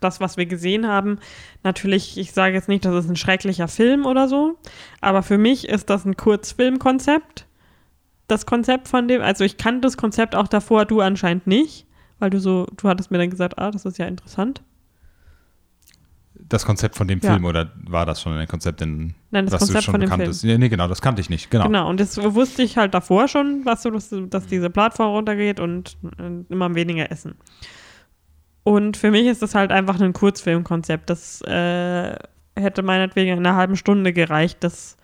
das, was wir gesehen haben, natürlich, ich sage jetzt nicht, das ist ein schrecklicher Film oder so, aber für mich ist das ein Kurzfilmkonzept das Konzept von dem, also ich kannte das Konzept auch davor, du anscheinend nicht, weil du so, du hattest mir dann gesagt, ah, das ist ja interessant. Das Konzept von dem Ja. Film oder war das schon ein Konzept, in, Nein, das was Konzept du schon von bekannt ist? Nee, nee, genau, das kannte ich nicht. Genau. Genau, und das wusste ich halt davor schon, was so, dass, dass diese Plattform runtergeht und immer weniger essen. Und für mich ist das halt einfach ein Kurzfilmkonzept. Das äh, hätte meinetwegen in einer halben Stunde gereicht, das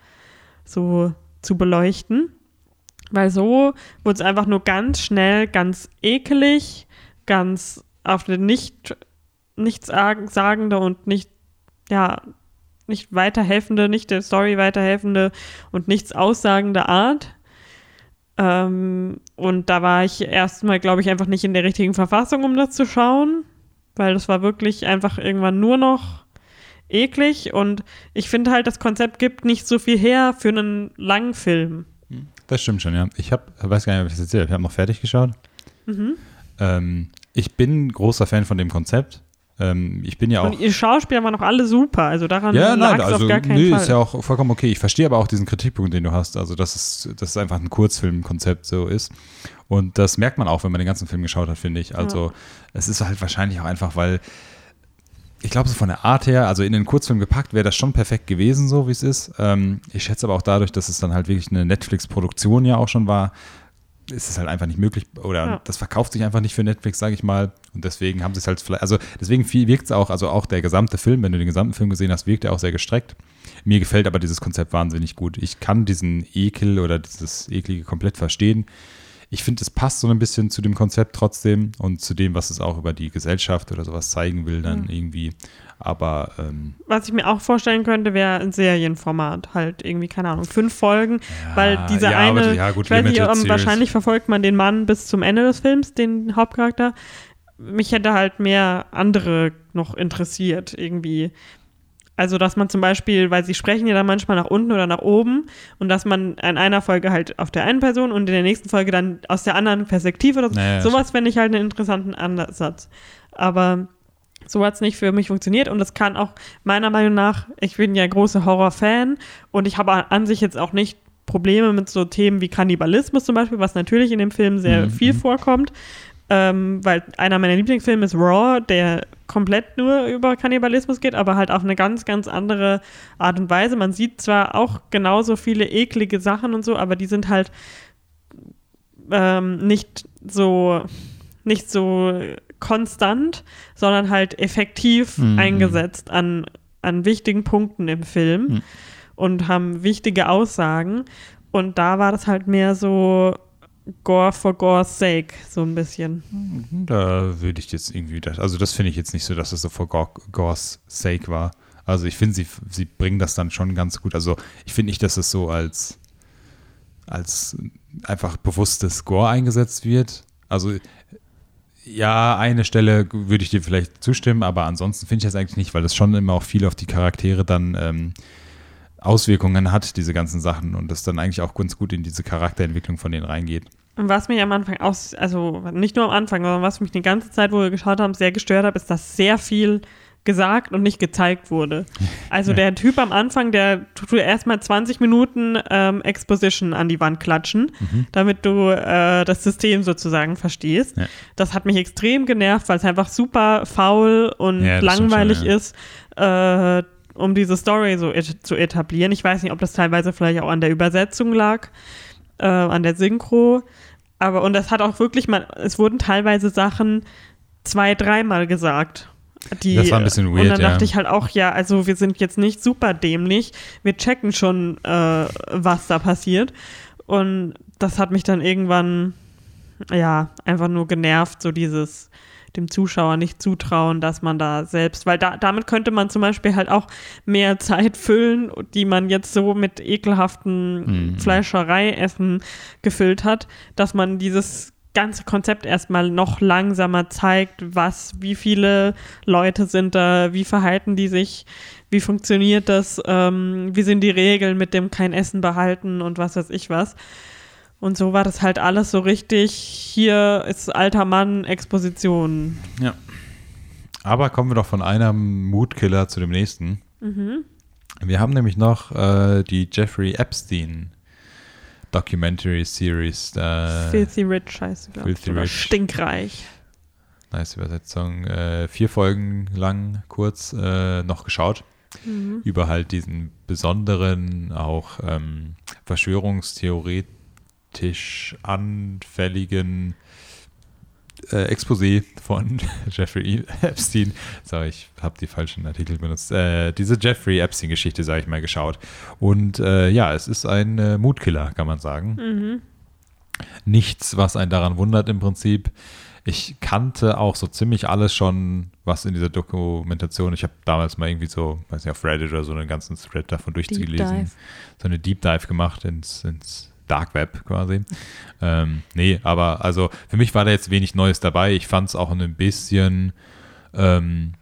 so zu beleuchten. Weil so wurde es einfach nur ganz schnell, ganz ekelig, ganz auf eine nicht, nichtssagende und nicht, ja, nicht weiterhelfende, nicht der Story weiterhelfende und nichts aussagende Art. Ähm, und da war ich erstmal, glaube ich, einfach nicht in der richtigen Verfassung, um das zu schauen, weil das war wirklich einfach irgendwann nur noch eklig und ich finde halt, das Konzept gibt nicht so viel her für einen langen Film. Das stimmt schon, ja. Ich habe, weiß gar nicht, ob ich das erzählt habe, ich habe noch fertig geschaut. Mhm. Ähm, ich bin großer Fan von dem Konzept. Ähm, ich bin ja auch. Und ihr Schauspieler waren auch alle super, also daran Ja, nein, es also auf gar keinen nee, Fall. ist ja auch vollkommen okay. Ich verstehe aber auch diesen Kritikpunkt, den du hast. Also, dass es, dass es einfach ein Kurzfilmkonzept so ist. Und das merkt man auch, wenn man den ganzen Film geschaut hat, finde ich. Also, es ist halt wahrscheinlich auch einfach, weil ich glaube, so von der Art her, also in den Kurzfilm gepackt, wäre das schon perfekt gewesen, so wie es ist. Ähm, ich schätze aber auch dadurch, dass es dann halt wirklich eine Netflix-Produktion ja auch schon war, ist es halt einfach nicht möglich oder Ja. das verkauft sich einfach nicht für Netflix, sage ich mal. Und deswegen haben sie es halt vielleicht, also deswegen wirkt es auch, also auch der gesamte Film, wenn du den gesamten Film gesehen hast, wirkt er auch sehr gestreckt. Mir gefällt aber dieses Konzept wahnsinnig gut. Ich kann diesen Ekel oder dieses Eklige komplett verstehen. Ich finde, es passt so ein bisschen zu dem Konzept trotzdem und zu dem, was es auch über die Gesellschaft oder sowas zeigen will, dann irgendwie. Aber ähm, Was ich mir auch vorstellen könnte, wäre ein Serienformat. Halt irgendwie, keine Ahnung, fünf Folgen. weil dieser ja, eine, aber- ja, gut, ich weiß nicht, um, Series. wahrscheinlich verfolgt man den Mann bis zum Ende des Films, den Hauptcharakter. Mich hätte halt mehr andere noch interessiert, irgendwie. Also, dass man zum Beispiel, weil sie sprechen ja dann manchmal nach unten oder nach oben und dass man in einer Folge halt auf der einen Person und in der nächsten Folge dann aus der anderen Perspektive oder so. Naja, Sowas fände ich halt einen interessanten Ansatz. Aber so hat es nicht für mich funktioniert und das kann auch meiner Meinung nach, ich bin ja großer Horror-Fan und ich habe an sich jetzt auch nicht Probleme mit so Themen wie Kannibalismus zum Beispiel, was natürlich in dem Film sehr Mhm, viel mhm. vorkommt. Ähm, weil einer meiner Lieblingsfilme ist Raw, der komplett nur über Kannibalismus geht, aber halt auf eine ganz, ganz andere Art und Weise. Man sieht zwar auch genauso viele eklige Sachen und so, aber die sind halt ähm, nicht so nicht so konstant, sondern halt effektiv Mhm. eingesetzt an, an wichtigen Punkten im Film Mhm. und haben wichtige Aussagen. Und da war das halt mehr so Gore for Gore's sake, so ein bisschen. Da würde ich jetzt irgendwie, das, also das finde ich jetzt nicht so, dass es so for Gore- Gore's sake war. Also ich finde, sie, sie bringen das dann schon ganz gut. Also ich finde nicht, dass es so als, als einfach bewusstes Gore eingesetzt wird. Also ja, eine Stelle würde ich dir vielleicht zustimmen, aber ansonsten finde ich das eigentlich nicht, weil das schon immer auch viel auf die Charaktere dann ähm, Auswirkungen hat, diese ganzen Sachen, und das dann eigentlich auch ganz gut in diese Charakterentwicklung von denen reingeht. Und was mich am Anfang aus, also nicht nur am Anfang, sondern was mich die ganze Zeit, wo wir geschaut haben, sehr gestört hat, ist, dass sehr viel gesagt und nicht gezeigt wurde. Also der Typ am Anfang, der tut erstmal 20 Minuten ähm, Exposition an die Wand klatschen, Mhm. damit du äh, das System sozusagen verstehst. Ja. Das hat mich extrem genervt, weil es einfach super faul und Ja, langweilig schon, ja. ist, äh, um diese Story so et zu etablieren. Ich weiß nicht, ob das teilweise vielleicht auch an der Übersetzung lag, äh, an der Synchro. Aber, und das hat auch wirklich mal, es wurden teilweise Sachen zwei, dreimal gesagt. Die, Das war ein bisschen Und weird, dann ja. dachte ich halt auch, ja, also wir sind jetzt nicht super dämlich. Wir checken schon, äh, was da passiert. Und das hat mich dann irgendwann, ja, einfach nur genervt, so dieses dem Zuschauer nicht zutrauen, dass man da selbst, weil da, damit könnte man zum Beispiel halt auch mehr Zeit füllen, die man jetzt so mit ekelhaften Mhm. Fleischereiessen gefüllt hat, dass man dieses ganze Konzept erstmal noch langsamer zeigt, was, wie viele Leute sind da, wie verhalten die sich, wie funktioniert das, ähm, wie sind die Regeln mit dem kein Essen behalten und was weiß ich was. Und so war das halt alles so richtig, hier ist alter Mann, Exposition. Ja. Aber kommen wir doch von einem Mutkiller zu dem nächsten. Mhm. Wir haben nämlich noch äh, die Jeffrey Epstein Documentary Series. Äh, Filthy Rich heißt sie, glaub ich, Filthy oder Rich. Stinkreich. nice Übersetzung. Äh, vier Folgen lang kurz äh, noch geschaut. Mhm. Über halt diesen besonderen, auch ähm, verschwörungstheoretisch anfälligen äh, Exposé von Jeffrey Epstein. Sorry, ich habe die falschen Artikel benutzt. Äh, diese Jeffrey Epstein-Geschichte, sage ich mal, geschaut. Und äh, ja, es ist ein äh, Mutkiller, kann man sagen. Mhm. Nichts, was einen daran wundert im Prinzip. Ich kannte auch so ziemlich alles schon, was in dieser Dokumentation. Ich habe damals mal irgendwie so, weiß nicht, auf Reddit oder so einen ganzen Thread davon durchgelesen. So eine Deep Dive gemacht ins, ins Dark Web quasi. Ähm, nee, aber also für mich war da jetzt wenig Neues dabei. Ich fand es auch ein bisschen, ähm,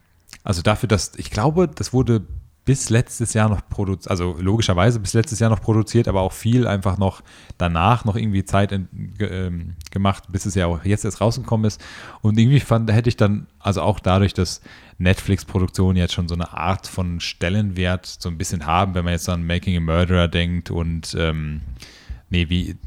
also dafür, dass ich glaube, das wurde bis letztes Jahr noch produziert, also logischerweise bis letztes Jahr noch produziert, aber auch viel einfach noch danach noch irgendwie Zeit in, ähm, gemacht, bis es ja auch jetzt erst rausgekommen ist. Und irgendwie fand, hätte ich dann, also auch dadurch, dass Netflix-Produktionen jetzt schon so eine Art von Stellenwert so ein bisschen haben, wenn man jetzt an Making a Murderer denkt und ähm, nee, wie,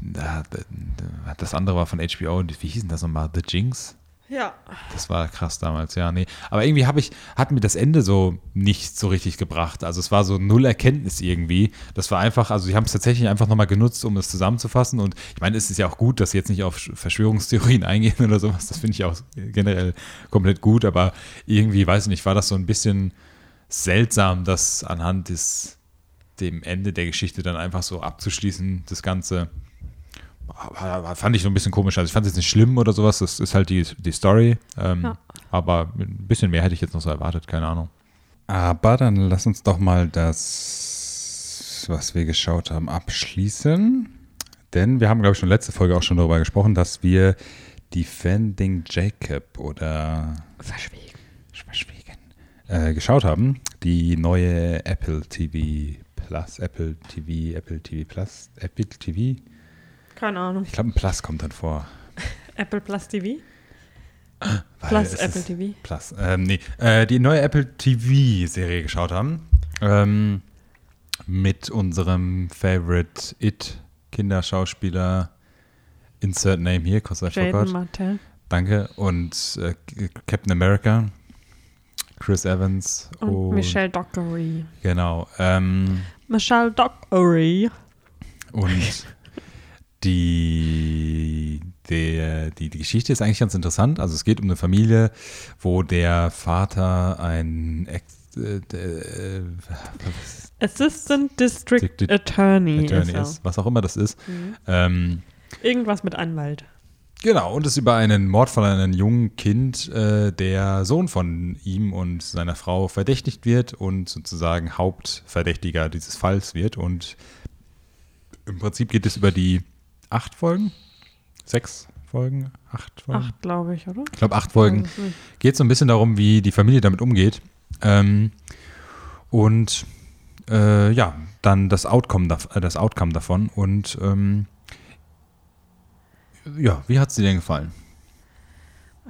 das andere war von HBO, wie hieß denn das nochmal? The Jinx? Ja. Das war krass damals, ja, nee. Aber irgendwie habe ich, hat mir das Ende so nicht so richtig gebracht. Also es war so null Erkenntnis irgendwie. Das war einfach, also sie haben es tatsächlich einfach nochmal genutzt, um es zusammenzufassen. Und ich meine, es ist ja auch gut, dass sie jetzt nicht auf Verschwörungstheorien eingehen oder sowas. Das finde ich auch generell komplett gut. Aber irgendwie, weiß ich nicht, war das so ein bisschen seltsam, das anhand des, dem Ende der Geschichte dann einfach so abzuschließen, das Ganze fand ich so ein bisschen komisch. Also ich fand es jetzt nicht schlimm oder sowas, das ist halt die, die Story. Ähm, Ja. Aber ein bisschen mehr hätte ich jetzt noch so erwartet, keine Ahnung. Aber dann lass uns doch mal das, was wir geschaut haben, abschließen. Denn wir haben, glaube ich, schon letzte Folge auch schon darüber gesprochen, dass wir Defending Jacob oder Verschwiegen. verschwiegen äh, geschaut haben. Die neue Apple TV Plus, Apple TV, Apple TV Plus, Apple TV. Keine Ahnung. Ich glaube, ein Plus kommt dann vor. Apple Plus TV? Weil Plus Apple TV. Plus. Ähm, nee, äh, die neue Apple TV-Serie geschaut haben. Ähm, mit unserem Favorite It-Kinderschauspieler. Insert Name hier, I Jaden. Danke. Und äh, Captain America. Chris Evans. Und Michelle Dockery. Genau. Ähm, Michelle Dockery. Und die, der, die, die Geschichte ist eigentlich ganz interessant. Also es geht um eine Familie, wo der Vater ein Ex, äh, äh, Assistant District District Attorney, Attorney ist, ist, was auch immer das ist. Mhm. Ähm, Irgendwas mit Anwalt. Genau, und es ist über einen Mordfall an einem jungen Kind, äh, der Sohn von ihm und seiner Frau verdächtigt wird und sozusagen Hauptverdächtiger dieses Falls wird. Und im Prinzip geht es über die acht Folgen, sechs Folgen, acht Folgen. Acht, glaube ich, oder? Ich glaube, acht Folgen. Geht so ein bisschen darum, wie die Familie damit umgeht. Ähm, und äh, ja, dann das Outcome, äh, das Outcome davon. Und ähm, ja, wie hat es dir denn gefallen?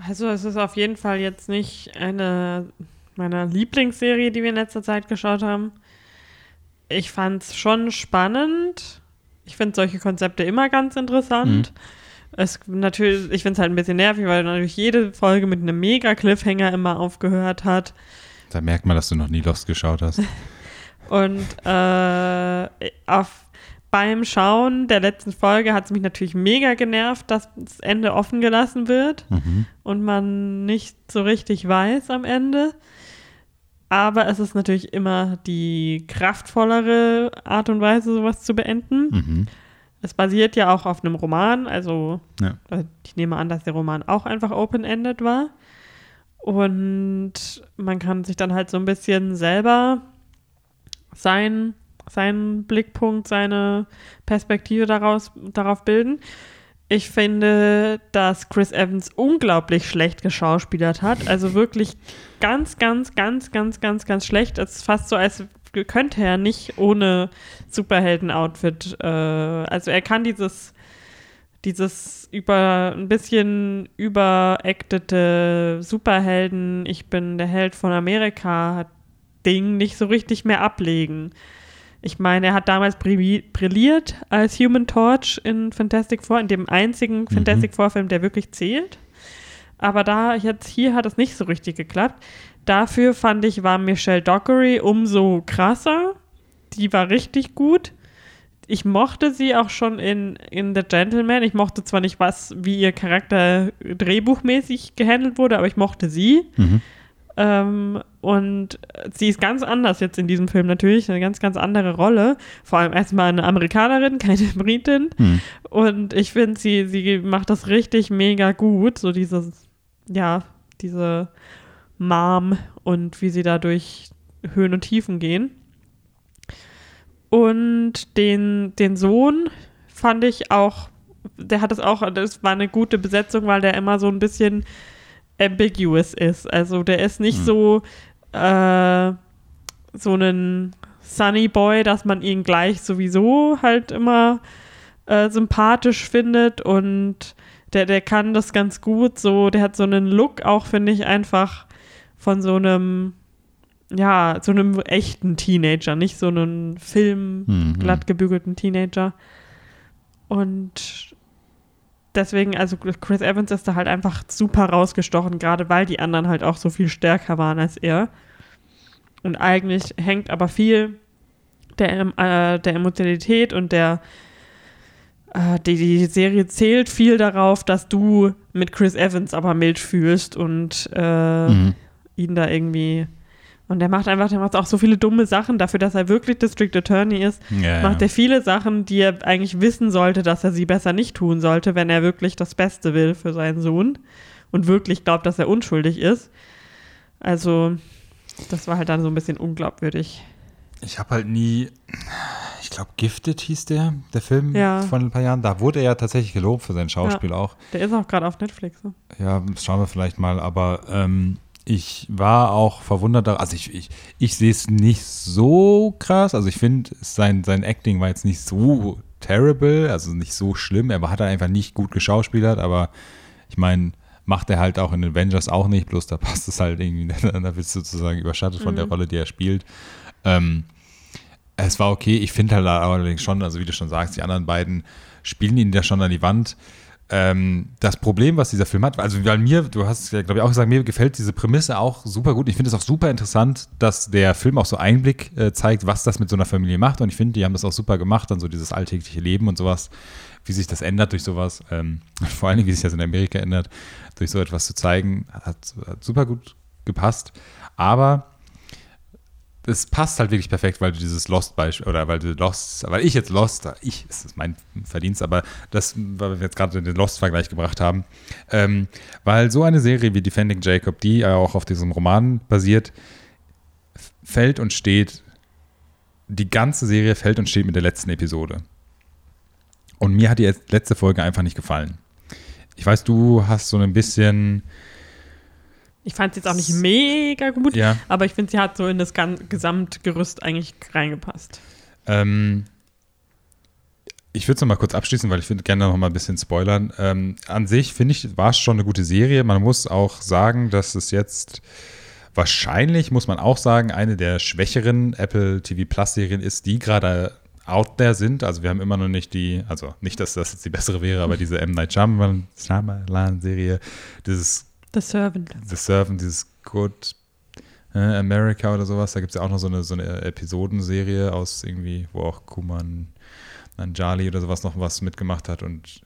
Also es ist auf jeden Fall jetzt nicht eine meiner Lieblingsserie, die wir in letzter Zeit geschaut haben. Ich fand es schon spannend. Ich finde solche Konzepte immer ganz interessant. Es natürlich, ich finde es halt ein bisschen nervig, weil natürlich jede Folge mit einem mega Cliffhanger immer aufgehört hat. Da merkt man, dass du noch nie Lost geschaut hast. Und äh, auf, beim Schauen der letzten Folge hat es mich natürlich mega genervt, dass das Ende offen gelassen wird Mhm. und man nicht so richtig weiß am Ende. Aber es ist natürlich immer die kraftvollere Art und Weise, sowas zu beenden. Mhm. Es basiert ja auch auf einem Roman, also Ja. ich nehme an, dass der Roman auch einfach open-ended war. Und man kann sich dann halt so ein bisschen selber sein, seinen Blickpunkt, seine Perspektive daraus, darauf bilden. Ich finde, dass Chris Evans unglaublich schlecht geschauspielert hat. Also wirklich ganz, ganz, ganz, ganz, ganz, ganz schlecht. Es ist fast so, als könnte er nicht ohne Superhelden-Outfit. Äh, also er kann dieses, dieses über ein bisschen überactete Superhelden, ich bin der Held von Amerika Ding nicht so richtig mehr ablegen. Ich meine, er hat damals brilliert als Human Torch in Fantastic Four, in dem einzigen mhm. Fantastic Four-Film, der wirklich zählt. Aber da jetzt hier hat es nicht so richtig geklappt. Dafür fand ich, war Michelle Dockery umso krasser. Die war richtig gut. Ich mochte sie auch schon in, in The Gentleman. Ich mochte zwar nicht, was, wie ihr Charakter drehbuchmäßig gehandelt wurde, aber ich mochte sie. Mhm. Ähm, und sie ist ganz anders jetzt in diesem Film natürlich, eine ganz, ganz andere Rolle. Vor allem erstmal eine Amerikanerin, keine Britin. Hm. Und ich finde, sie, sie macht das richtig mega gut. So dieses, ja, diese Mom und wie sie da durch Höhen und Tiefen gehen. Und den, den Sohn fand ich auch, der hat es auch, das war eine gute Besetzung, weil der immer so ein bisschen ambiguous ist. Also der ist nicht hm. so äh, so ein Sunny Boy, dass man ihn gleich sowieso halt immer äh, sympathisch findet und der, der kann das ganz gut so, der hat so einen Look auch, finde ich, einfach von so einem, ja, so einem echten Teenager, nicht so einem Film mhm. glatt gebügelten Teenager. Und deswegen, also Chris Evans ist da halt einfach super rausgestochen, gerade weil die anderen halt auch so viel stärker waren als er. Und eigentlich hängt aber viel der, äh, der Emotionalität und der äh, die, die Serie zählt viel darauf, dass du mit Chris Evans aber mild fühlst und äh, mhm. ihn da irgendwie und der macht einfach, der macht auch so viele dumme Sachen dafür, dass er wirklich District Attorney ist. Ja, macht er viele Sachen, die er eigentlich wissen sollte, dass er sie besser nicht tun sollte, wenn er wirklich das Beste will für seinen Sohn und wirklich glaubt, dass er unschuldig ist. Also, das war halt dann so ein bisschen unglaubwürdig. Ich habe halt nie, ich glaube, Gifted hieß der, der Film ja. von ein paar Jahren. Da wurde er ja tatsächlich gelobt für sein Schauspiel ja, auch. Der ist auch gerade auf Netflix. Ne? Ja, schauen wir vielleicht mal. Aber ähm, ich war auch verwundert, also ich, ich, ich sehe es nicht so krass, also ich finde, sein, sein Acting war jetzt nicht so terrible, also nicht so schlimm, er hat einfach nicht gut geschauspielert, aber ich meine, macht er halt auch in Avengers auch nicht, bloß da passt es halt irgendwie, da wird sozusagen überschattet von mhm. der Rolle, die er spielt. Ähm, es war okay, ich finde halt allerdings schon, also wie du schon sagst, die anderen beiden spielen ihn da schon an die Wand. Ähm, das Problem, was dieser Film hat, also weil mir, du hast ja, glaube ich, auch gesagt, mir gefällt diese Prämisse auch super gut. Ich finde es auch super interessant, dass der Film auch so Einblick äh, zeigt, was das mit so einer Familie macht. Und ich finde, die haben das auch super gemacht, dann so dieses alltägliche Leben und sowas, wie sich das ändert durch sowas. Ähm, vor allen Dingen, wie sich das in Amerika ändert, durch so etwas zu zeigen, hat, hat super gut gepasst. Aber es passt halt wirklich perfekt, weil du dieses Lost-Beispiel, oder weil du Lost, weil ich jetzt Lost, ich, es ist mein Verdienst, aber das, weil wir jetzt gerade den Lost-Vergleich gebracht haben, ähm, weil so eine Serie wie Defending Jacob, die ja auch auf diesem Roman basiert, fällt und steht, die ganze Serie fällt und steht mit der letzten Episode. Und mir hat die letzte Folge einfach nicht gefallen. Ich weiß, du hast so ein bisschen ich fand es jetzt auch nicht mega gut, ja. aber ich finde, sie hat so in das Gesamtgerüst eigentlich reingepasst. Ähm, ich würde es nochmal kurz abschließen, weil ich würde gerne noch mal ein bisschen spoilern. Ähm, an sich finde ich, war es schon eine gute Serie. Man muss auch sagen, dass es jetzt wahrscheinlich, muss man auch sagen, eine der schwächeren Apple TV Plus Serien ist, die gerade out there sind. Also wir haben immer noch nicht die, also nicht, dass das jetzt die bessere wäre, aber diese M. Night Shyamalan Serie, dieses The Servant. The Servant, dieses Good äh, America oder sowas. Da gibt es ja auch noch so eine, so eine Episodenserie aus irgendwie, wo auch Kuman Nanjali oder sowas noch was mitgemacht hat und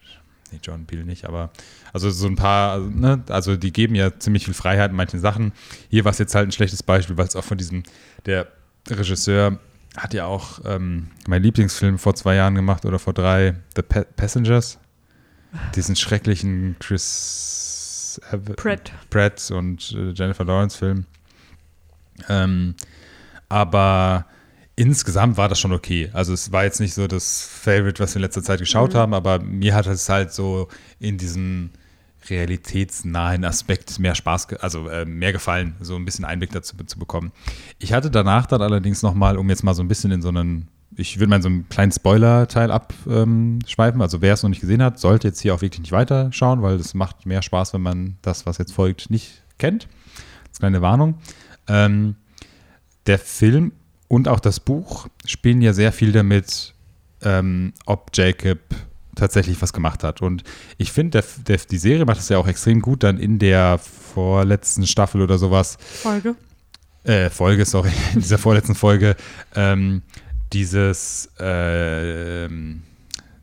nee, John Peel nicht, aber also so ein paar, ne, also die geben ja ziemlich viel Freiheit in manchen Sachen. Hier war es jetzt halt ein schlechtes Beispiel, weil es auch von diesem, der Regisseur hat ja auch ähm, mein Lieblingsfilm vor zwei Jahren gemacht oder vor drei, The pa Passengers. Diesen schrecklichen Chris Pratt. Pratt und äh, Jennifer Lawrence Film. Ähm, aber insgesamt war das schon okay. Also es war jetzt nicht so das Favorite, was wir in letzter Zeit geschaut mhm. haben, aber mir hat es halt so in diesem realitätsnahen Aspekt mehr Spaß, also äh, mehr gefallen, so ein bisschen Einblick dazu zu bekommen. Ich hatte danach dann allerdings nochmal, um jetzt mal so ein bisschen in so einen ich würde mal so einen kleinen Spoiler-Teil abschweifen. also wer es noch nicht gesehen hat, sollte jetzt hier auch wirklich nicht weiterschauen, weil es macht mehr Spaß, wenn man das, was jetzt folgt, nicht kennt. Das ist eine kleine Warnung. Ähm, der Film und auch das Buch spielen ja sehr viel damit, ähm, ob Jacob tatsächlich was gemacht hat. Und ich finde, die Serie macht das ja auch extrem gut, dann in der vorletzten Staffel oder sowas. Folge. Äh, Folge, sorry, in dieser vorletzten Folge, ähm, dieses, äh,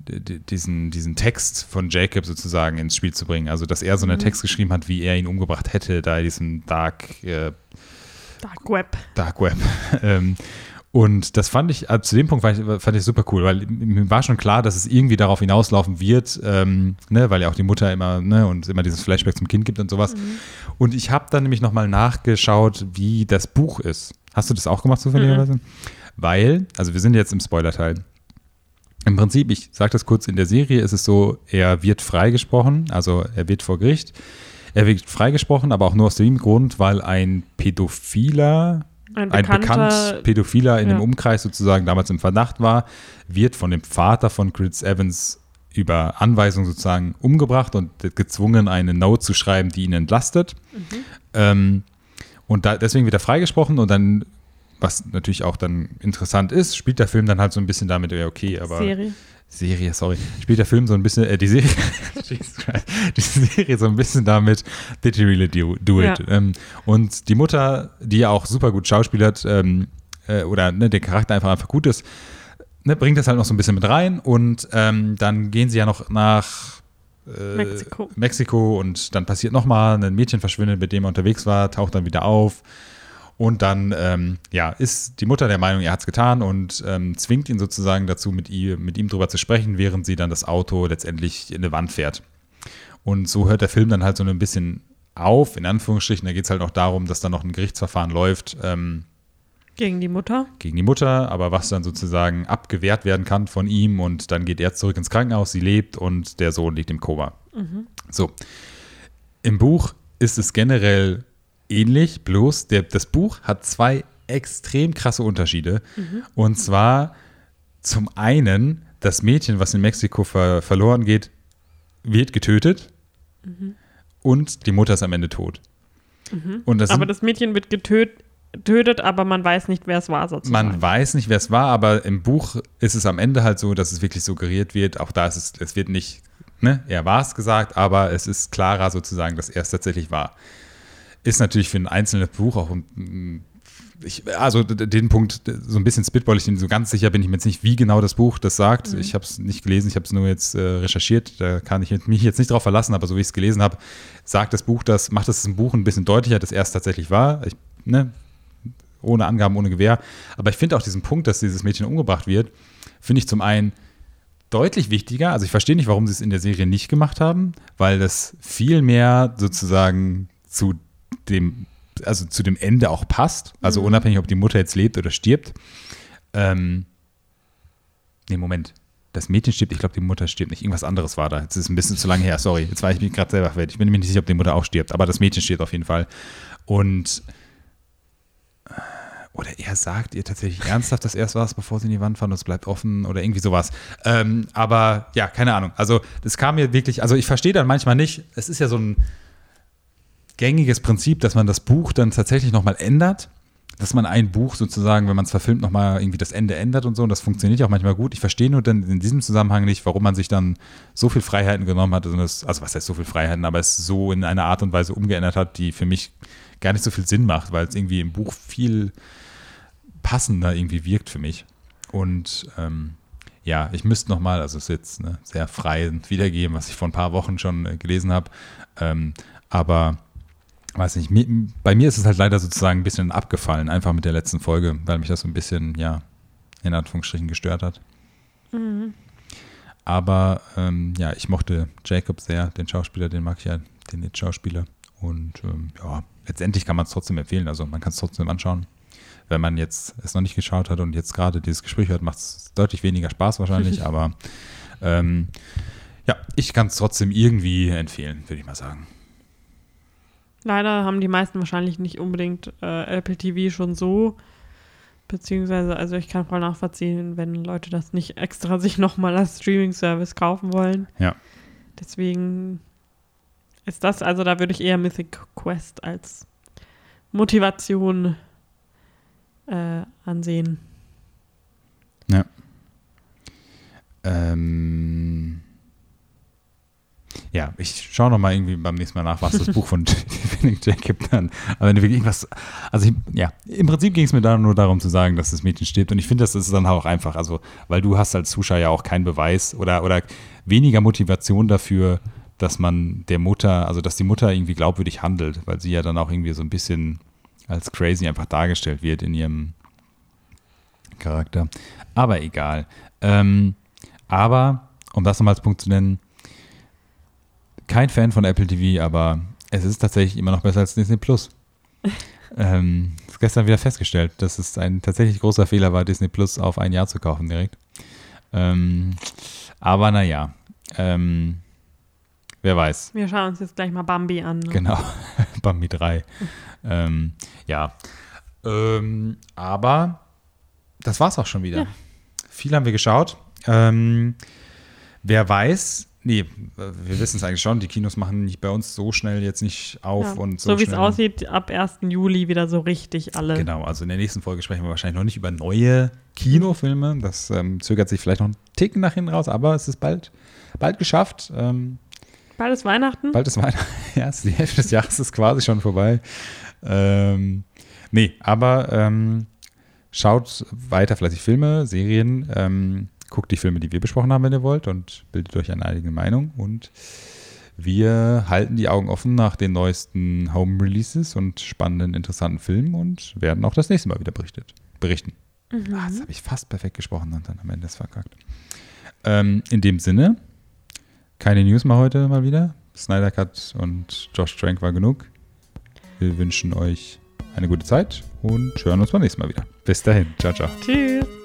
diesen, diesen Text von Jacob sozusagen ins Spiel zu bringen. Also, dass er so einen mhm. Text geschrieben hat, wie er ihn umgebracht hätte, da in diesem Dark, äh, Dark Web. Dark Web. ähm, und das fand ich, also zu dem Punkt fand ich, fand ich super cool, weil mir war schon klar, dass es irgendwie darauf hinauslaufen wird, ähm, ne, weil ja auch die Mutter immer, ne, und immer dieses Flashback zum Kind gibt und sowas. Mhm. Und ich habe dann nämlich nochmal nachgeschaut, wie das Buch ist. Hast du das auch gemacht zufälligerweise? Mhm. Weil, also wir sind jetzt im Spoiler-Teil. Im Prinzip, ich sage das kurz, in der Serie ist es so, er wird freigesprochen, also er wird vor Gericht. Er wird freigesprochen, aber auch nur aus dem Grund, weil ein Pädophiler ein, ein bekannt Pädophiler in ja. dem Umkreis sozusagen damals im Verdacht war, wird von dem Vater von Chris Evans über Anweisung sozusagen umgebracht und gezwungen, eine Note zu schreiben, die ihn entlastet. Mhm. Ähm, und da, deswegen wird er freigesprochen und dann, was natürlich auch dann interessant ist, spielt der Film dann halt so ein bisschen damit, ja, okay, aber. Serie. Serie, sorry, spielt der Film so ein bisschen, äh, die Serie, die Serie so ein bisschen damit, did he really do, do it? Ja. Ähm, und die Mutter, die ja auch super gut schauspielert, ähm, äh, oder ne, der Charakter einfach einfach gut ist, ne, bringt das halt noch so ein bisschen mit rein und ähm, dann gehen sie ja noch nach äh, Mexiko. Mexiko und dann passiert nochmal, ein Mädchen verschwindet, mit dem er unterwegs war, taucht dann wieder auf und dann ähm, ja, ist die Mutter der Meinung, er hat es getan und ähm, zwingt ihn sozusagen dazu, mit, ihr, mit ihm drüber zu sprechen, während sie dann das Auto letztendlich in eine Wand fährt. Und so hört der Film dann halt so ein bisschen auf, in Anführungsstrichen. Da geht es halt auch darum, dass dann noch ein Gerichtsverfahren läuft. Ähm, gegen die Mutter? Gegen die Mutter, aber was dann sozusagen abgewehrt werden kann von ihm und dann geht er zurück ins Krankenhaus, sie lebt und der Sohn liegt im Koma. Mhm. So. Im Buch ist es generell ähnlich, bloß der, das Buch hat zwei extrem krasse Unterschiede. Mhm. Und zwar zum einen, das Mädchen, was in Mexiko ver verloren geht, wird getötet mhm. und die Mutter ist am Ende tot. Mhm. Das aber das Mädchen wird getötet, aber man weiß nicht, wer es war sozusagen. Man weiß nicht, wer es war, aber im Buch ist es am Ende halt so, dass es wirklich suggeriert wird. Auch da ist es, es wird nicht, ne, er war es gesagt, aber es ist klarer sozusagen, dass er es tatsächlich war ist natürlich für ein einzelnes Buch auch ich, also den Punkt, so ein bisschen spitball ich bin so ganz sicher bin ich mir jetzt nicht, wie genau das Buch das sagt. Mhm. Ich habe es nicht gelesen, ich habe es nur jetzt äh, recherchiert. Da kann ich mich jetzt nicht drauf verlassen, aber so wie ich es gelesen habe, sagt das Buch das, macht das im Buch ein bisschen deutlicher, dass er es tatsächlich war. Ich, ne, ohne Angaben, ohne Gewehr. Aber ich finde auch diesen Punkt, dass dieses Mädchen umgebracht wird, finde ich zum einen deutlich wichtiger. Also ich verstehe nicht, warum sie es in der Serie nicht gemacht haben, weil das viel mehr sozusagen zu dem, also zu dem Ende auch passt. Also mhm. unabhängig, ob die Mutter jetzt lebt oder stirbt. Ähm, nee, Moment. Das Mädchen stirbt, ich glaube, die Mutter stirbt nicht. Irgendwas anderes war da. Jetzt ist es ein bisschen zu lange her, sorry. Jetzt war ich mich gerade selber fertig. Ich bin mir nicht sicher, ob die Mutter auch stirbt, aber das Mädchen stirbt auf jeden Fall. Und äh, oder er sagt ihr tatsächlich ernsthaft, dass er es war, bevor sie in die Wand fahren und es bleibt offen oder irgendwie sowas. Ähm, aber ja, keine Ahnung. Also, das kam mir wirklich, also ich verstehe dann manchmal nicht, es ist ja so ein, gängiges Prinzip, dass man das Buch dann tatsächlich nochmal ändert. Dass man ein Buch sozusagen, wenn man es verfilmt, nochmal irgendwie das Ende ändert und so. Und das funktioniert ja auch manchmal gut. Ich verstehe nur dann in diesem Zusammenhang nicht, warum man sich dann so viel Freiheiten genommen hat. Also, das, also was heißt so viel Freiheiten, aber es so in einer Art und Weise umgeändert hat, die für mich gar nicht so viel Sinn macht, weil es irgendwie im Buch viel passender irgendwie wirkt für mich. Und ähm, ja, ich müsste nochmal, also es ist jetzt ne, sehr frei wiedergeben, was ich vor ein paar Wochen schon äh, gelesen habe. Ähm, aber weiß nicht, mir, bei mir ist es halt leider sozusagen ein bisschen abgefallen, einfach mit der letzten Folge, weil mich das so ein bisschen, ja, in Anführungsstrichen gestört hat. Mhm. Aber ähm, ja, ich mochte Jacob sehr, den Schauspieler, den mag ich ja, den It-Schauspieler. Und ähm, ja, letztendlich kann man es trotzdem empfehlen, also man kann es trotzdem anschauen. Wenn man jetzt es noch nicht geschaut hat und jetzt gerade dieses Gespräch hört, macht es deutlich weniger Spaß wahrscheinlich, aber ähm, ja, ich kann es trotzdem irgendwie empfehlen, würde ich mal sagen. Leider haben die meisten wahrscheinlich nicht unbedingt äh, Apple TV schon so. Beziehungsweise, also ich kann voll nachvollziehen, wenn Leute das nicht extra sich nochmal als Streaming-Service kaufen wollen. Ja. Deswegen ist das, also da würde ich eher Mythic Quest als Motivation äh, ansehen. Ja. Ähm. Ja, ich schaue noch mal irgendwie beim nächsten Mal nach, was das Buch von Jacob dann. Aber wenn wirklich irgendwas. Also, ich, ja, im Prinzip ging es mir da nur darum zu sagen, dass das Mädchen stirbt. Und ich finde, das ist dann auch einfach. Also, weil du hast als Zuschauer ja auch keinen Beweis oder, oder weniger Motivation dafür, dass man der Mutter, also dass die Mutter irgendwie glaubwürdig handelt, weil sie ja dann auch irgendwie so ein bisschen als crazy einfach dargestellt wird in ihrem Charakter. Aber egal. Ähm, aber, um das nochmal als Punkt zu nennen, kein Fan von Apple TV, aber es ist tatsächlich immer noch besser als Disney Plus. ähm, ist gestern wieder festgestellt, dass es ein tatsächlich großer Fehler war, Disney Plus auf ein Jahr zu kaufen direkt. Ähm, aber naja, ähm, wer weiß. Wir schauen uns jetzt gleich mal Bambi an. Ne? Genau, Bambi 3. ähm, ja, ähm, aber das war's auch schon wieder. Ja. Viel haben wir geschaut. Ähm, wer weiß, nee, wir wissen es eigentlich schon, die Kinos machen nicht bei uns so schnell jetzt nicht auf Ja. und so. so wie es aussieht, ab 1. Juli wieder so richtig alle. Genau, also in der nächsten Folge sprechen wir wahrscheinlich noch nicht über neue Kinofilme. Das ähm, zögert sich vielleicht noch einen Ticken nach hinten raus, aber es ist bald, bald geschafft. Ähm, Bald ist Weihnachten. bald ist Weihnachten. Ja, die Hälfte des Jahres ist quasi schon vorbei. Ähm, nee, aber ähm, schaut weiter fleißig Filme, Serien, ähm, guckt die Filme, die wir besprochen haben, wenn ihr wollt und bildet euch eine eigene Meinung und wir halten die Augen offen nach den neuesten Home-Releases und spannenden, interessanten Filmen und werden auch das nächste Mal wieder berichtet, berichten. Ah, das habe ich fast perfekt gesprochen und dann am Ende ist verkackt. Ähm, in dem Sinne, keine News mehr heute mal wieder. Snyder Cut und Josh Trank war genug. Wir wünschen euch eine gute Zeit und hören uns beim nächsten Mal wieder. Bis dahin. Ciao, ciao. Tschüss.